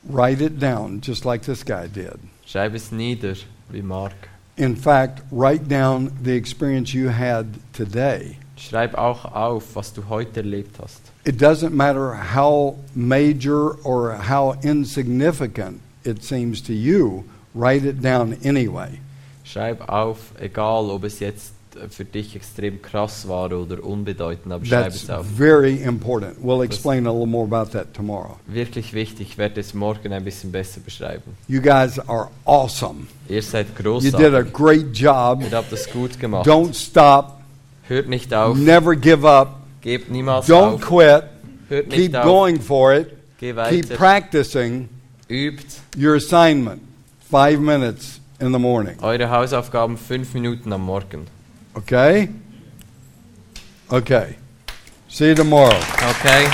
Write it down, just like this guy did. Schreib es nieder, wie Mark. In fact, write down the experience you had today. Schreib auch auf, was du heute erlebt hast. It doesn't matter how major or how insignificant it seems to you, write it down anyway. Schreib auf, egal ob es jetzt für dich extrem krass war oder unbedeutend, aber schreib That's es auf. very important. We'll explain a little more about that tomorrow. Wirklich wichtig, ich werde es morgen ein bisschen besser beschreiben. You guys are awesome. Ihr seid You did a großartig. great job. Ihr habt das gut gemacht. Don't stop. Hört nicht auf, Never give up. gebt niemals Don't auf, quit. hört Keep nicht auf, going for it. geh Keep weiter, practicing übt your assignment. Five minutes in the morning. eure Hausaufgaben fünf Minuten am Morgen. Okay? Okay. See you tomorrow. Okay?